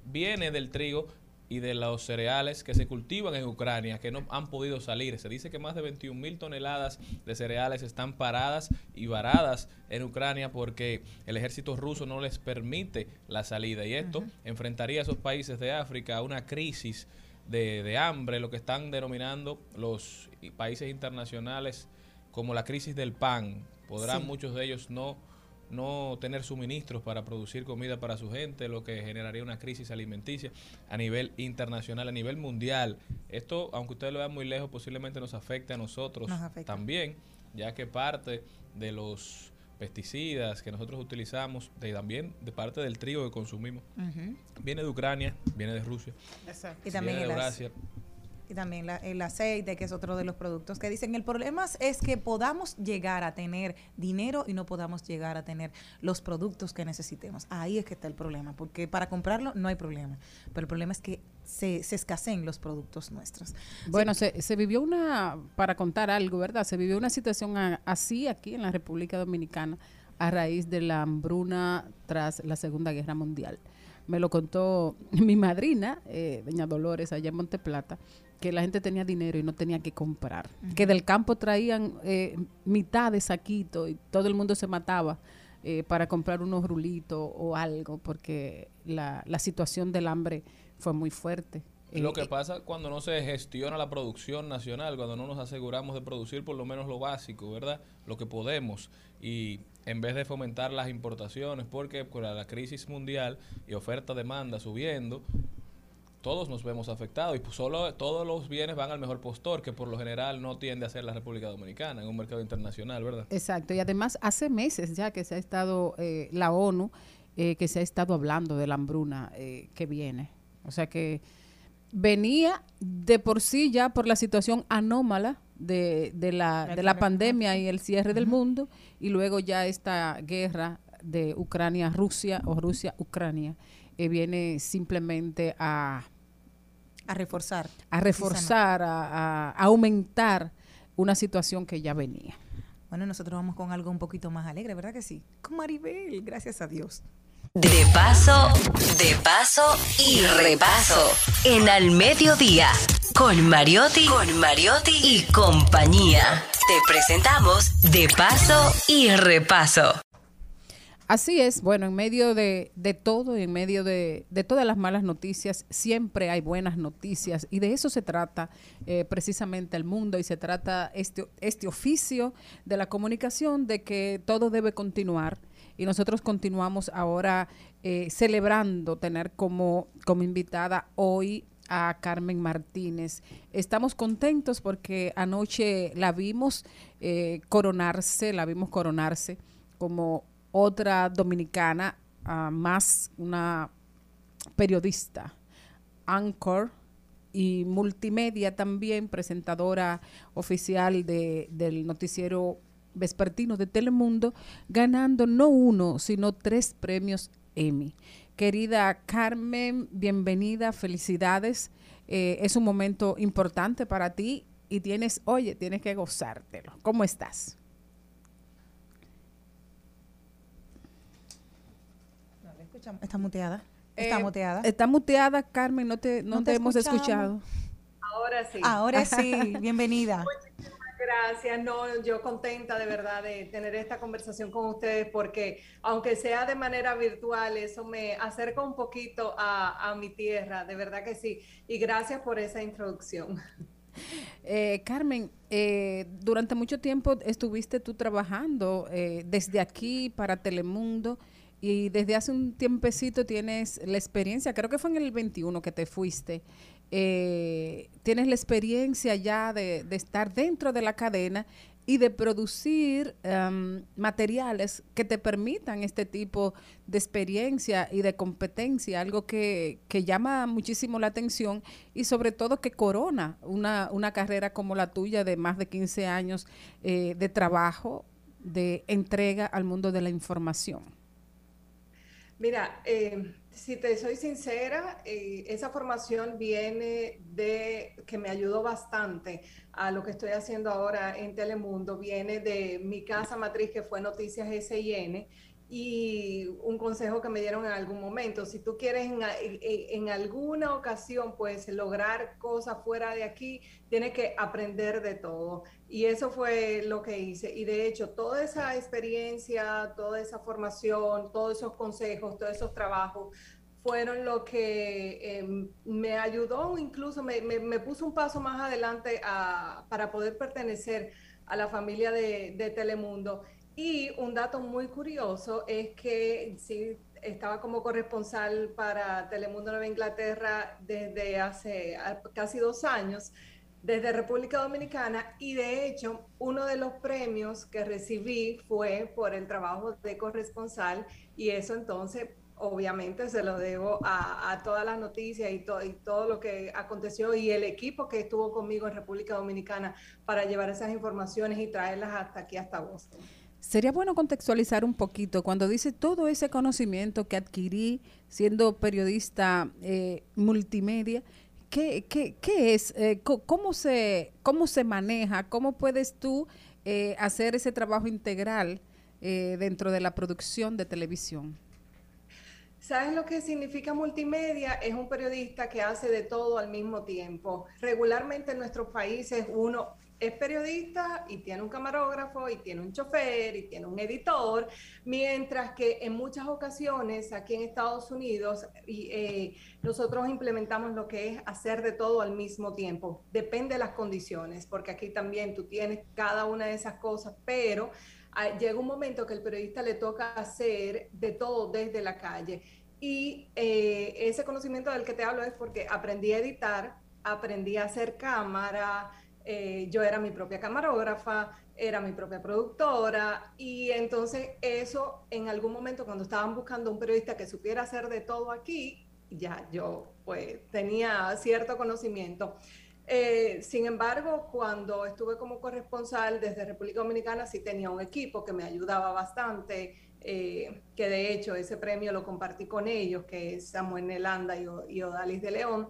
viene del trigo y de los cereales que se cultivan en Ucrania, que no han podido salir. Se dice que más de 21 mil toneladas de cereales están paradas y varadas en Ucrania porque el ejército ruso no les permite la salida. Y esto enfrentaría a esos países de África a una crisis de, de hambre, lo que están denominando los países internacionales como la crisis del pan. Podrán muchos de ellos no no tener suministros para producir comida para su gente, lo que generaría una crisis alimenticia a nivel internacional, a nivel mundial. Esto, aunque ustedes lo vean muy lejos, posiblemente nos afecte a nosotros también, ya que parte de los pesticidas que nosotros utilizamos, de, también de parte del trigo que consumimos, viene de Ucrania, viene de Rusia, y también viene de Brasil y también el aceite, que es otro de los productos que dicen. El problema es que podamos llegar a tener dinero y no podamos llegar a tener los productos que necesitemos. Ahí es que está el problema, porque para comprarlo no hay problema, pero el problema es que se, se escaseen los productos nuestros. Bueno, se, se vivió una, para contar algo, ¿verdad? Se vivió una situación así aquí en la República Dominicana a raíz de la hambruna tras la Segunda Guerra Mundial. Me lo contó <laughs> mi madrina, eh, doña Dolores, allá en Monteplata, que la gente tenía dinero y no tenía que comprar. Que del campo traían eh, mitad de saquito y todo el mundo se mataba eh, para comprar unos rulitos o algo, porque la, la situación del hambre fue muy fuerte. Lo que pasa cuando no se gestiona la producción nacional, cuando no nos aseguramos de producir por lo menos lo básico, ¿verdad? Lo que podemos. Y en vez de fomentar las importaciones, porque con la crisis mundial y oferta-demanda subiendo, todos nos vemos afectados y pues solo todos los bienes van al mejor postor, que por lo general no tiende a ser la República Dominicana en un mercado internacional, ¿verdad? Exacto, y además hace meses ya que se ha estado, eh, la ONU, eh, que se ha estado hablando de la hambruna eh, que viene. O sea que venía de por sí ya por la situación anómala de, de la, de la pandemia y el cierre del mundo, y luego ya esta guerra de Ucrania-Rusia o Rusia-Ucrania viene simplemente a, a reforzar. A reforzar, a, aumentar una situación que ya venía. Bueno, nosotros vamos con algo un poquito más alegre, ¿verdad que sí? Con Maribel, gracias a Dios. De paso, de paso y repaso. En al mediodía, con Mariotti, con Mariotti y compañía. Te presentamos De paso y repaso. Así es, bueno, en medio de, de todo, en medio de, de, todas las malas noticias, siempre hay buenas noticias y de eso se trata eh, precisamente el mundo y se trata este, este oficio de la comunicación, de que todo debe continuar y nosotros continuamos ahora eh, celebrando tener como, como invitada hoy a Carmen Martínez. Estamos contentos porque anoche la vimos eh, coronarse, la vimos coronarse como otra dominicana, ah, más una periodista, anchor y multimedia también, presentadora oficial de, del noticiero vespertino de Telemundo, ganando no uno, sino tres premios Emmy. Querida Carmen, bienvenida, felicidades. Eh, es un momento importante para ti y tienes, oye, tienes que gozártelo. ¿Cómo estás? Está muteada. Está eh, muteada. Está muteada, Carmen, no te, no, te, hemos escuchado. Ahora sí. Ahora sí, <laughs> bienvenida. Gracias. No, yo contenta de verdad de tener esta conversación con ustedes porque aunque sea de manera virtual, eso me acerca un poquito a, mi tierra, de verdad que sí. Y gracias por esa introducción. <laughs> Eh, Carmen, eh, durante mucho tiempo estuviste tú trabajando desde aquí para Telemundo y desde hace un tiempecito tienes la experiencia, creo que fue en el 21 que te fuiste, eh, tienes la experiencia ya de, estar dentro de la cadena y de producir em, materiales que te permitan este tipo de experiencia y de competencia, algo que, llama muchísimo la atención y sobre todo que corona una, carrera como la tuya de más de 15 años eh, de trabajo, de entrega al mundo de la información. Mira, eh, si te soy sincera, eh, esa formación viene de que me ayudó bastante a lo que estoy haciendo ahora en Telemundo, viene de mi casa matriz que fue Noticias SIN y un consejo que me dieron en algún momento. Si tú quieres en, alguna ocasión pues lograr cosas fuera de aquí, tienes que aprender de todo. Y eso fue lo que hice. Y de hecho, toda esa experiencia, toda esa formación, todos esos consejos, todos esos trabajos fueron lo que em, me ayudó, incluso me, me, puso un paso más adelante para poder pertenecer a la familia de, de Telemundo. Y un dato muy curioso es que sí, estaba como corresponsal para Telemundo Nueva Inglaterra desde hace casi dos años, desde República Dominicana, y de hecho uno de los premios que recibí fue por el trabajo de corresponsal, y eso entonces obviamente se lo debo a, todas las noticias y, y, todo lo que aconteció y el equipo que estuvo conmigo en República Dominicana para llevar esas informaciones y traerlas hasta aquí, hasta Boston. Sería bueno contextualizar un poquito cuando dice todo ese conocimiento que adquirí siendo periodista eh, multimedia. ¿Qué, qué, qué es? Eh, cómo, se, ¿Cómo se maneja? ¿Cómo puedes tú eh, hacer ese trabajo integral dentro de la producción de televisión? ¿Sabes lo que significa multimedia? Es un periodista que hace de todo al mismo tiempo. Regularmente en nuestros países uno es periodista y tiene un camarógrafo y tiene un chofer y tiene un editor, mientras que en muchas ocasiones aquí en Estados Unidos eh, nosotros implementamos lo que es hacer de todo al mismo tiempo. Depende de las condiciones, porque aquí también tú tienes cada una de esas cosas, pero ah, llega un momento que el periodista le toca hacer de todo desde la calle. Y eh, ese conocimiento del que te hablo es porque aprendí a editar, aprendí a hacer cámara, eh, yo era mi propia camarógrafa, era mi propia productora y entonces eso en algún momento cuando estaban buscando un periodista que supiera hacer de todo aquí, ya yo pues tenía cierto conocimiento. Eh, sin embargo, cuando estuve como corresponsal desde República Dominicana, sí tenía un equipo que me ayudaba bastante, eh, que de hecho ese premio lo compartí con ellos, que es Samuel Nelanda y, y Odalis de León.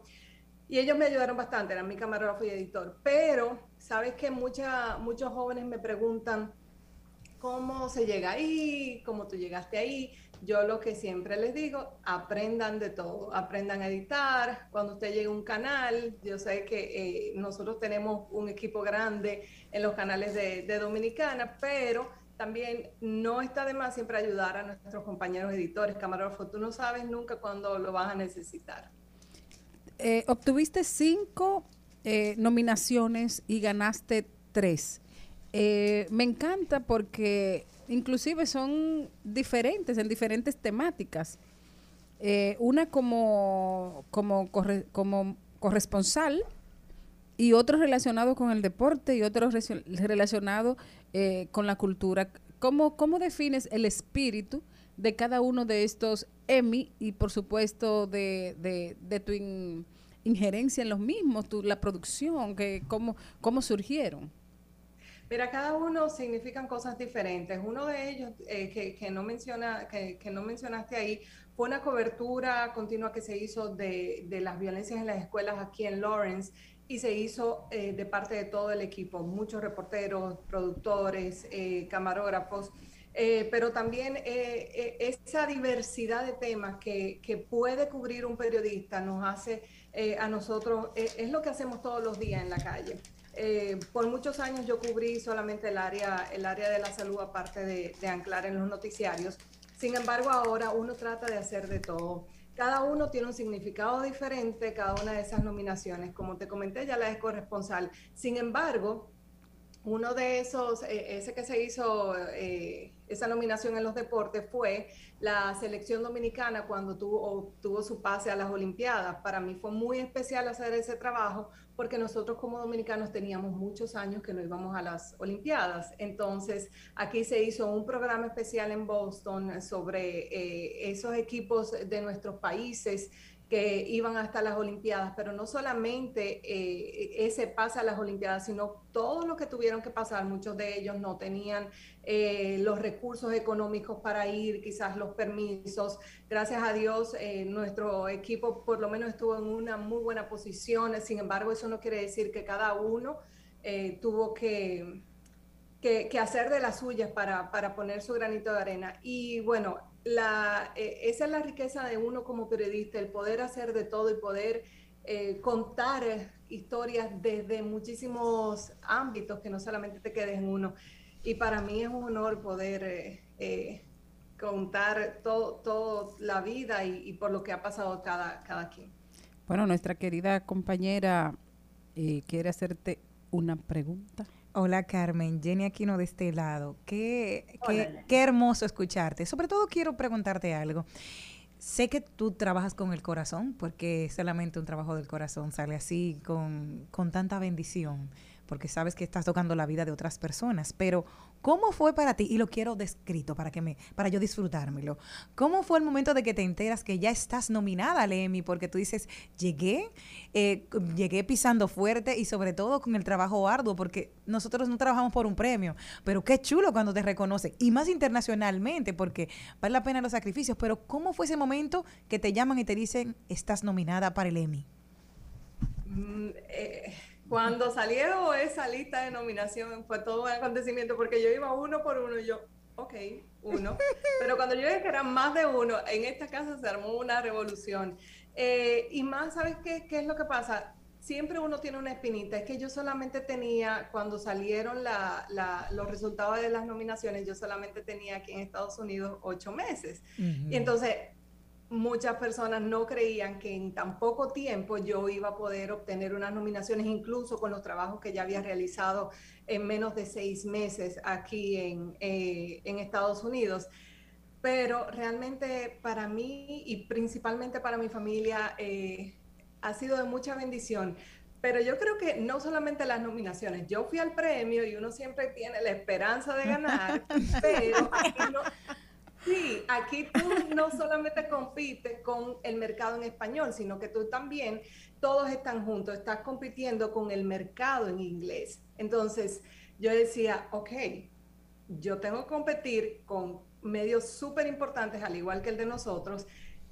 Y ellos me ayudaron bastante, eran mi camarógrafo y editor. Pero, sabes que muchos jóvenes me preguntan cómo se llega ahí, cómo tú llegaste ahí. Yo lo que siempre les digo, aprendan de todo, aprendan a editar. Cuando usted llegue a un canal, yo sé que eh, nosotros tenemos un equipo grande en los canales de, de Dominicana, pero también no está de más siempre ayudar a nuestros compañeros editores, camarógrafos. Tú no sabes nunca cuándo lo vas a necesitar. Eh, obtuviste cinco eh, nominaciones y ganaste tres. Eh, me encanta porque inclusive son diferentes en diferentes temáticas. una como, como, como corresponsal y otro relacionado con el deporte y otro relacionado con la cultura. ¿Cómo, ¿Cómo defines el espíritu de cada uno de estos Emmy y por supuesto de, de, tu injerencia en los mismos, tu, la producción, que, cómo, cómo surgieron. Mira, cada uno significan cosas diferentes. Uno de ellos eh, que, que, no menciona, que, que, no mencionaste ahí fue una cobertura continua que se hizo de, de las violencias en las escuelas aquí en Lawrence y se hizo eh, de parte de todo el equipo, muchos reporteros, productores, eh, camarógrafos. Eh, pero también eh, eh, esa diversidad de temas que, que, puede cubrir un periodista nos hace a nosotros, es lo que hacemos todos los días en la calle. por muchos años yo cubrí solamente el área, el área de la salud, aparte de anclar en los noticiarios. Sin embargo, ahora uno trata de hacer de todo cada uno tiene un significado diferente, cada una de esas nominaciones. Como te comenté, ya la es corresponsal. Sin embargo, uno de esos, ese que se hizo esa nominación en los deportes fue la selección dominicana cuando tuvo, tuvo su pase a las Olimpiadas. Para mí fue muy especial hacer ese trabajo porque nosotros como dominicanos teníamos muchos años que no íbamos a las Olimpiadas. Entonces, aquí se hizo un programa especial en Boston sobre eh, esos equipos de nuestros países que iban hasta las Olimpiadas, pero no solamente eh, ese pase a las Olimpiadas, sino todo lo que tuvieron que pasar. Muchos de ellos no tenían eh, los recursos económicos para ir, quizás los permisos. Gracias a Dios, eh, nuestro equipo por lo menos estuvo en una muy buena posición. Sin embargo, eso no quiere decir que cada uno tuvo que, que, hacer de las suyas para, para poner su granito de arena. Y bueno, la, eh, esa es la riqueza de uno como periodista, el poder hacer de todo y poder eh, contar historias desde muchísimos ámbitos que no solamente te quedes en uno. Y para mí es un honor poder eh, contar toda todo la vida y, por lo que ha pasado cada, cada quien. Bueno, nuestra querida compañera quiere hacerte una pregunta. Hola Carmen, Jenny Aquino de este lado. Qué, qué, qué, hermoso escucharte. Sobre todo quiero preguntarte algo. Sé que tú trabajas con el corazón, porque solamente un trabajo del corazón sale así, con, con tanta bendición porque sabes que estás tocando la vida de otras personas, pero ¿cómo fue para ti? Y lo quiero descrito para que me para yo disfrutármelo. ¿Cómo fue el momento de que te enteras que ya estás nominada al Emmy? Porque tú dices, llegué, eh, llegué pisando fuerte y sobre todo con el trabajo arduo, porque nosotros no trabajamos por un premio, pero qué chulo cuando te reconocen, y más internacionalmente, porque vale la pena los sacrificios, pero ¿cómo fue ese momento que te llaman y te dicen, estás nominada para el Emmy? Mm, eh cuando salieron esa lista de nominación fue todo un acontecimiento porque yo iba uno por uno y yo, ok, uno. Pero cuando yo dije que eran más de uno, en esta casa se armó una revolución. Eh, y más, ¿sabes qué, qué es lo que pasa? Siempre uno tiene una espinita. Es que yo solamente tenía, cuando salieron los resultados de las nominaciones, yo solamente tenía aquí en Estados Unidos ocho meses. Y entonces muchas personas no creían que en tan poco tiempo yo iba a poder obtener unas nominaciones, incluso con los trabajos que ya había realizado en menos de seis meses aquí en, eh, Estados Unidos. Pero realmente para mí y principalmente para mi familia eh, ha sido de mucha bendición. Pero yo creo que no solamente las nominaciones, yo fui al premio y uno siempre tiene la esperanza de ganar, <laughs> pero aquí no, Sí, aquí tú no solamente compites con el mercado en español, sino que tú también, todos están juntos, estás compitiendo con el mercado en inglés. Entonces, yo decía, ok, yo tengo que competir con medios súper importantes, al igual que el de nosotros.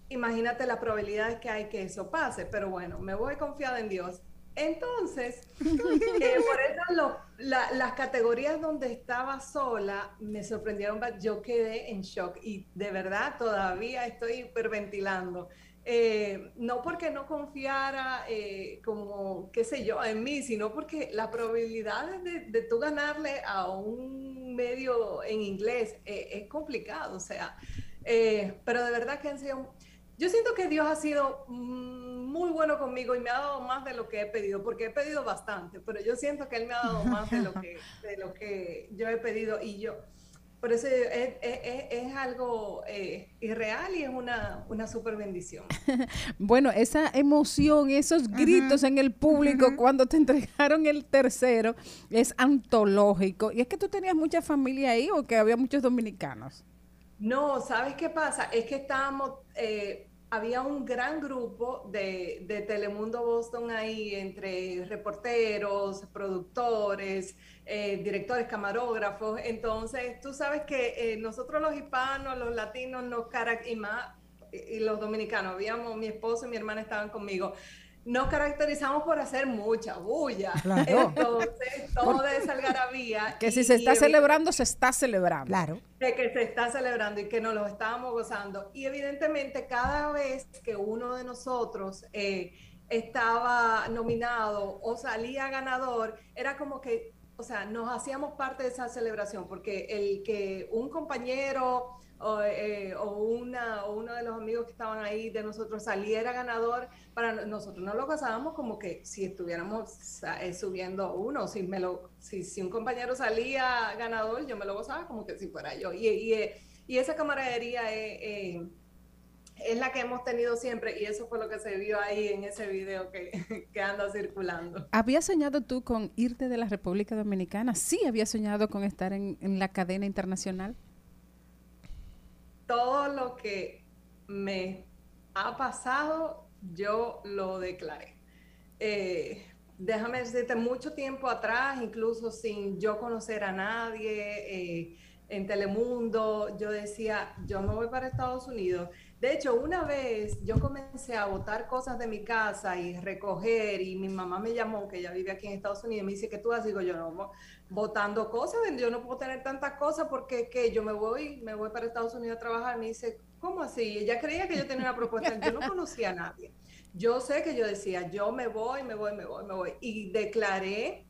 Imagínate la probabilidad que hay que eso pase, pero bueno, me voy confiada en Dios entonces, <laughs> eh, por eso las categorías donde estaba sola me sorprendieron, yo quedé en shock y de verdad todavía estoy hiperventilando. Eh, no porque no confiara eh, como, qué sé yo, en mí, sino porque la probabilidad de, de tú ganarle a un medio en inglés es complicado, o sea, pero de verdad que han sido yo siento que Dios ha sido mm, muy bueno conmigo y me ha dado más de lo que he pedido, porque he pedido bastante, pero yo siento que Él me ha dado más de lo que, <laughs> de lo que yo he pedido y yo, por eso es, es, es algo eh, irreal y es una, una super bendición. <laughs> bueno, esa emoción, esos gritos en el público cuando te entregaron el tercero es antológico. ¿Y es que tú tenías mucha familia ahí o que había muchos dominicanos? No, ¿sabes qué pasa? Es que estábamos, eh, había un gran grupo de, de, Telemundo Boston ahí, entre reporteros, productores, eh, directores, camarógrafos. Entonces, tú sabes que eh, nosotros los hispanos, los latinos, nos y más, y los dominicanos, habíamos, mi esposo y mi hermana estaban conmigo nos caracterizamos por hacer mucha bulla. Entonces, todo esa algarabía. Que si se está celebrando, se está celebrando. Claro. De que se está celebrando y que nos lo estábamos gozando. Y evidentemente, cada vez que uno de nosotros eh, estaba nominado o salía ganador, era como que, o sea, nos hacíamos parte de esa celebración, porque el que un compañero o, eh, o, una, o uno de los amigos que estaban ahí de nosotros saliera ganador, para nosotros no lo gozábamos como que si estuviéramos eh, subiendo uno, si, me lo, si, un compañero salía ganador, yo me lo gozaba como que si fuera yo. Y, y, y esa camaradería es es la que hemos tenido siempre y eso fue lo que se vio ahí en ese video que, <laughs> que anda circulando. ¿Habías soñado tú con irte de la República Dominicana? Sí, había soñado con estar en, la cadena internacional. Todo lo que me ha pasado, yo lo declaré. Eh, déjame decirte, mucho tiempo atrás, incluso sin yo conocer a nadie, eh, en Telemundo, yo decía, yo me voy para Estados Unidos de hecho, una vez yo comencé a botar cosas de mi casa y recoger, y mi mamá me llamó, que ella vive aquí en Estados Unidos, y me dice que tú haces, digo yo no, botando cosas, yo no puedo tener tantas cosas porque que yo me voy, me voy para Estados Unidos a trabajar, me dice, ¿cómo así? Ella creía que yo tenía una propuesta, yo no conocía a nadie. Yo sé que yo decía, yo me voy, me voy, me voy, me voy, y declaré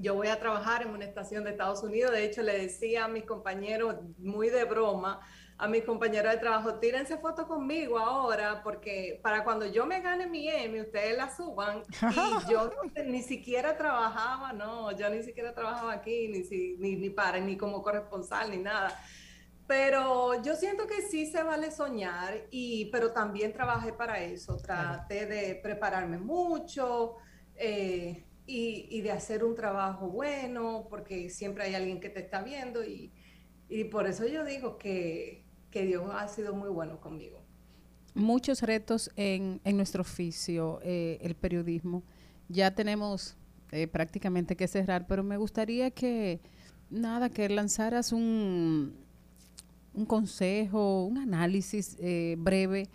yo voy a trabajar en una estación de Estados Unidos. De hecho, le decía a mis compañeros muy de broma, a mis compañeros de trabajo, tírense fotos conmigo ahora, porque para cuando yo me gane mi Emmy, ustedes la suban. Y yo <laughs> ni siquiera trabajaba, no, yo ni siquiera trabajaba aquí, ni, ni, ni para, ni como corresponsal, ni nada. Pero yo siento que sí se vale soñar, y, pero también trabajé para eso. Traté de prepararme mucho eh, y, y, de hacer un trabajo bueno, porque siempre hay alguien que te está viendo y, y por eso yo digo que, que Dios ha sido muy bueno conmigo. Muchos retos en, en nuestro oficio, eh, el periodismo. Ya tenemos eh, prácticamente que cerrar, pero me gustaría que, nada, que lanzaras un, un consejo, un análisis eh, breve,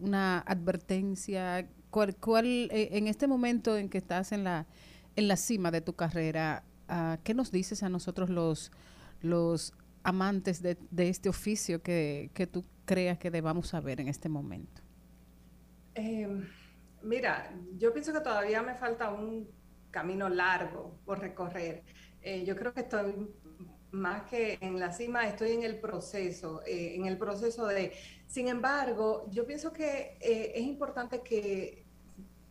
una advertencia. ¿Cuál, cuál en este momento en que estás en la, en la cima de tu carrera, ah, qué nos dices a nosotros los, los amantes de, este oficio que, tú creas que debamos saber en este momento? Em, mira, yo pienso que todavía me falta un camino largo por recorrer. Eh, yo creo que estoy más que en la cima, estoy en el proceso, eh, en el proceso de... Sin embargo, yo pienso que eh, es importante que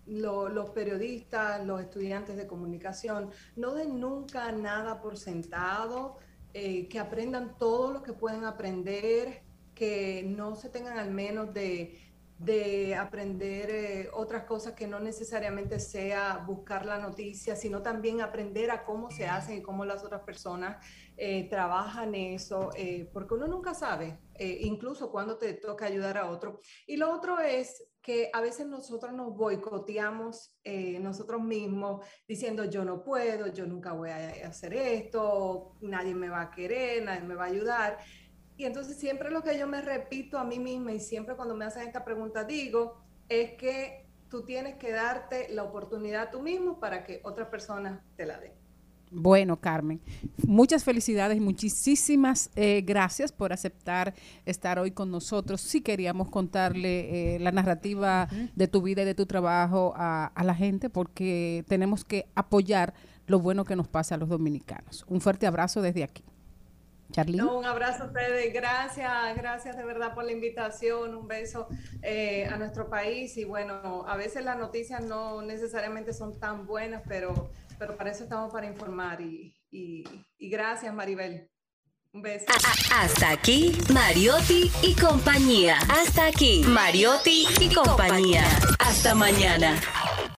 los periodistas, los estudiantes de comunicación, no den nunca nada por sentado, eh, que aprendan todo lo que pueden aprender, que no se tengan al menos de, aprender eh, otras cosas que no necesariamente sea buscar la noticia, sino también aprender a cómo se hacen y cómo las otras personas eh, trabajan eso, porque uno nunca sabe, incluso cuando te toca ayudar a otro. Y lo otro es que a veces nosotros nos boicoteamos eh, nosotros mismos diciendo yo no puedo, yo nunca voy a hacer esto, nadie me va a querer, nadie me va a ayudar. Y entonces siempre lo que yo me repito a mí misma y siempre cuando me hacen esta pregunta digo es que tú tienes que darte la oportunidad tú mismo para que otra persona te la dé. Bueno, Carmen, muchas felicidades y muchísimas eh, gracias por aceptar estar hoy con nosotros. Sí queríamos contarle eh, la narrativa de tu vida y de tu trabajo a, la gente porque tenemos que apoyar lo bueno que nos pasa a los dominicanos. Un fuerte abrazo desde aquí. Charly. un abrazo a ustedes, gracias, gracias de verdad por la invitación, un beso eh, a nuestro país y bueno, a veces las noticias no necesariamente son tan buenas, pero pero para eso estamos para informar y, y, gracias Maribel. Un beso. Hasta aquí, Mariotti y compañía. Hasta aquí, Mariotti y compañía. Hasta mañana.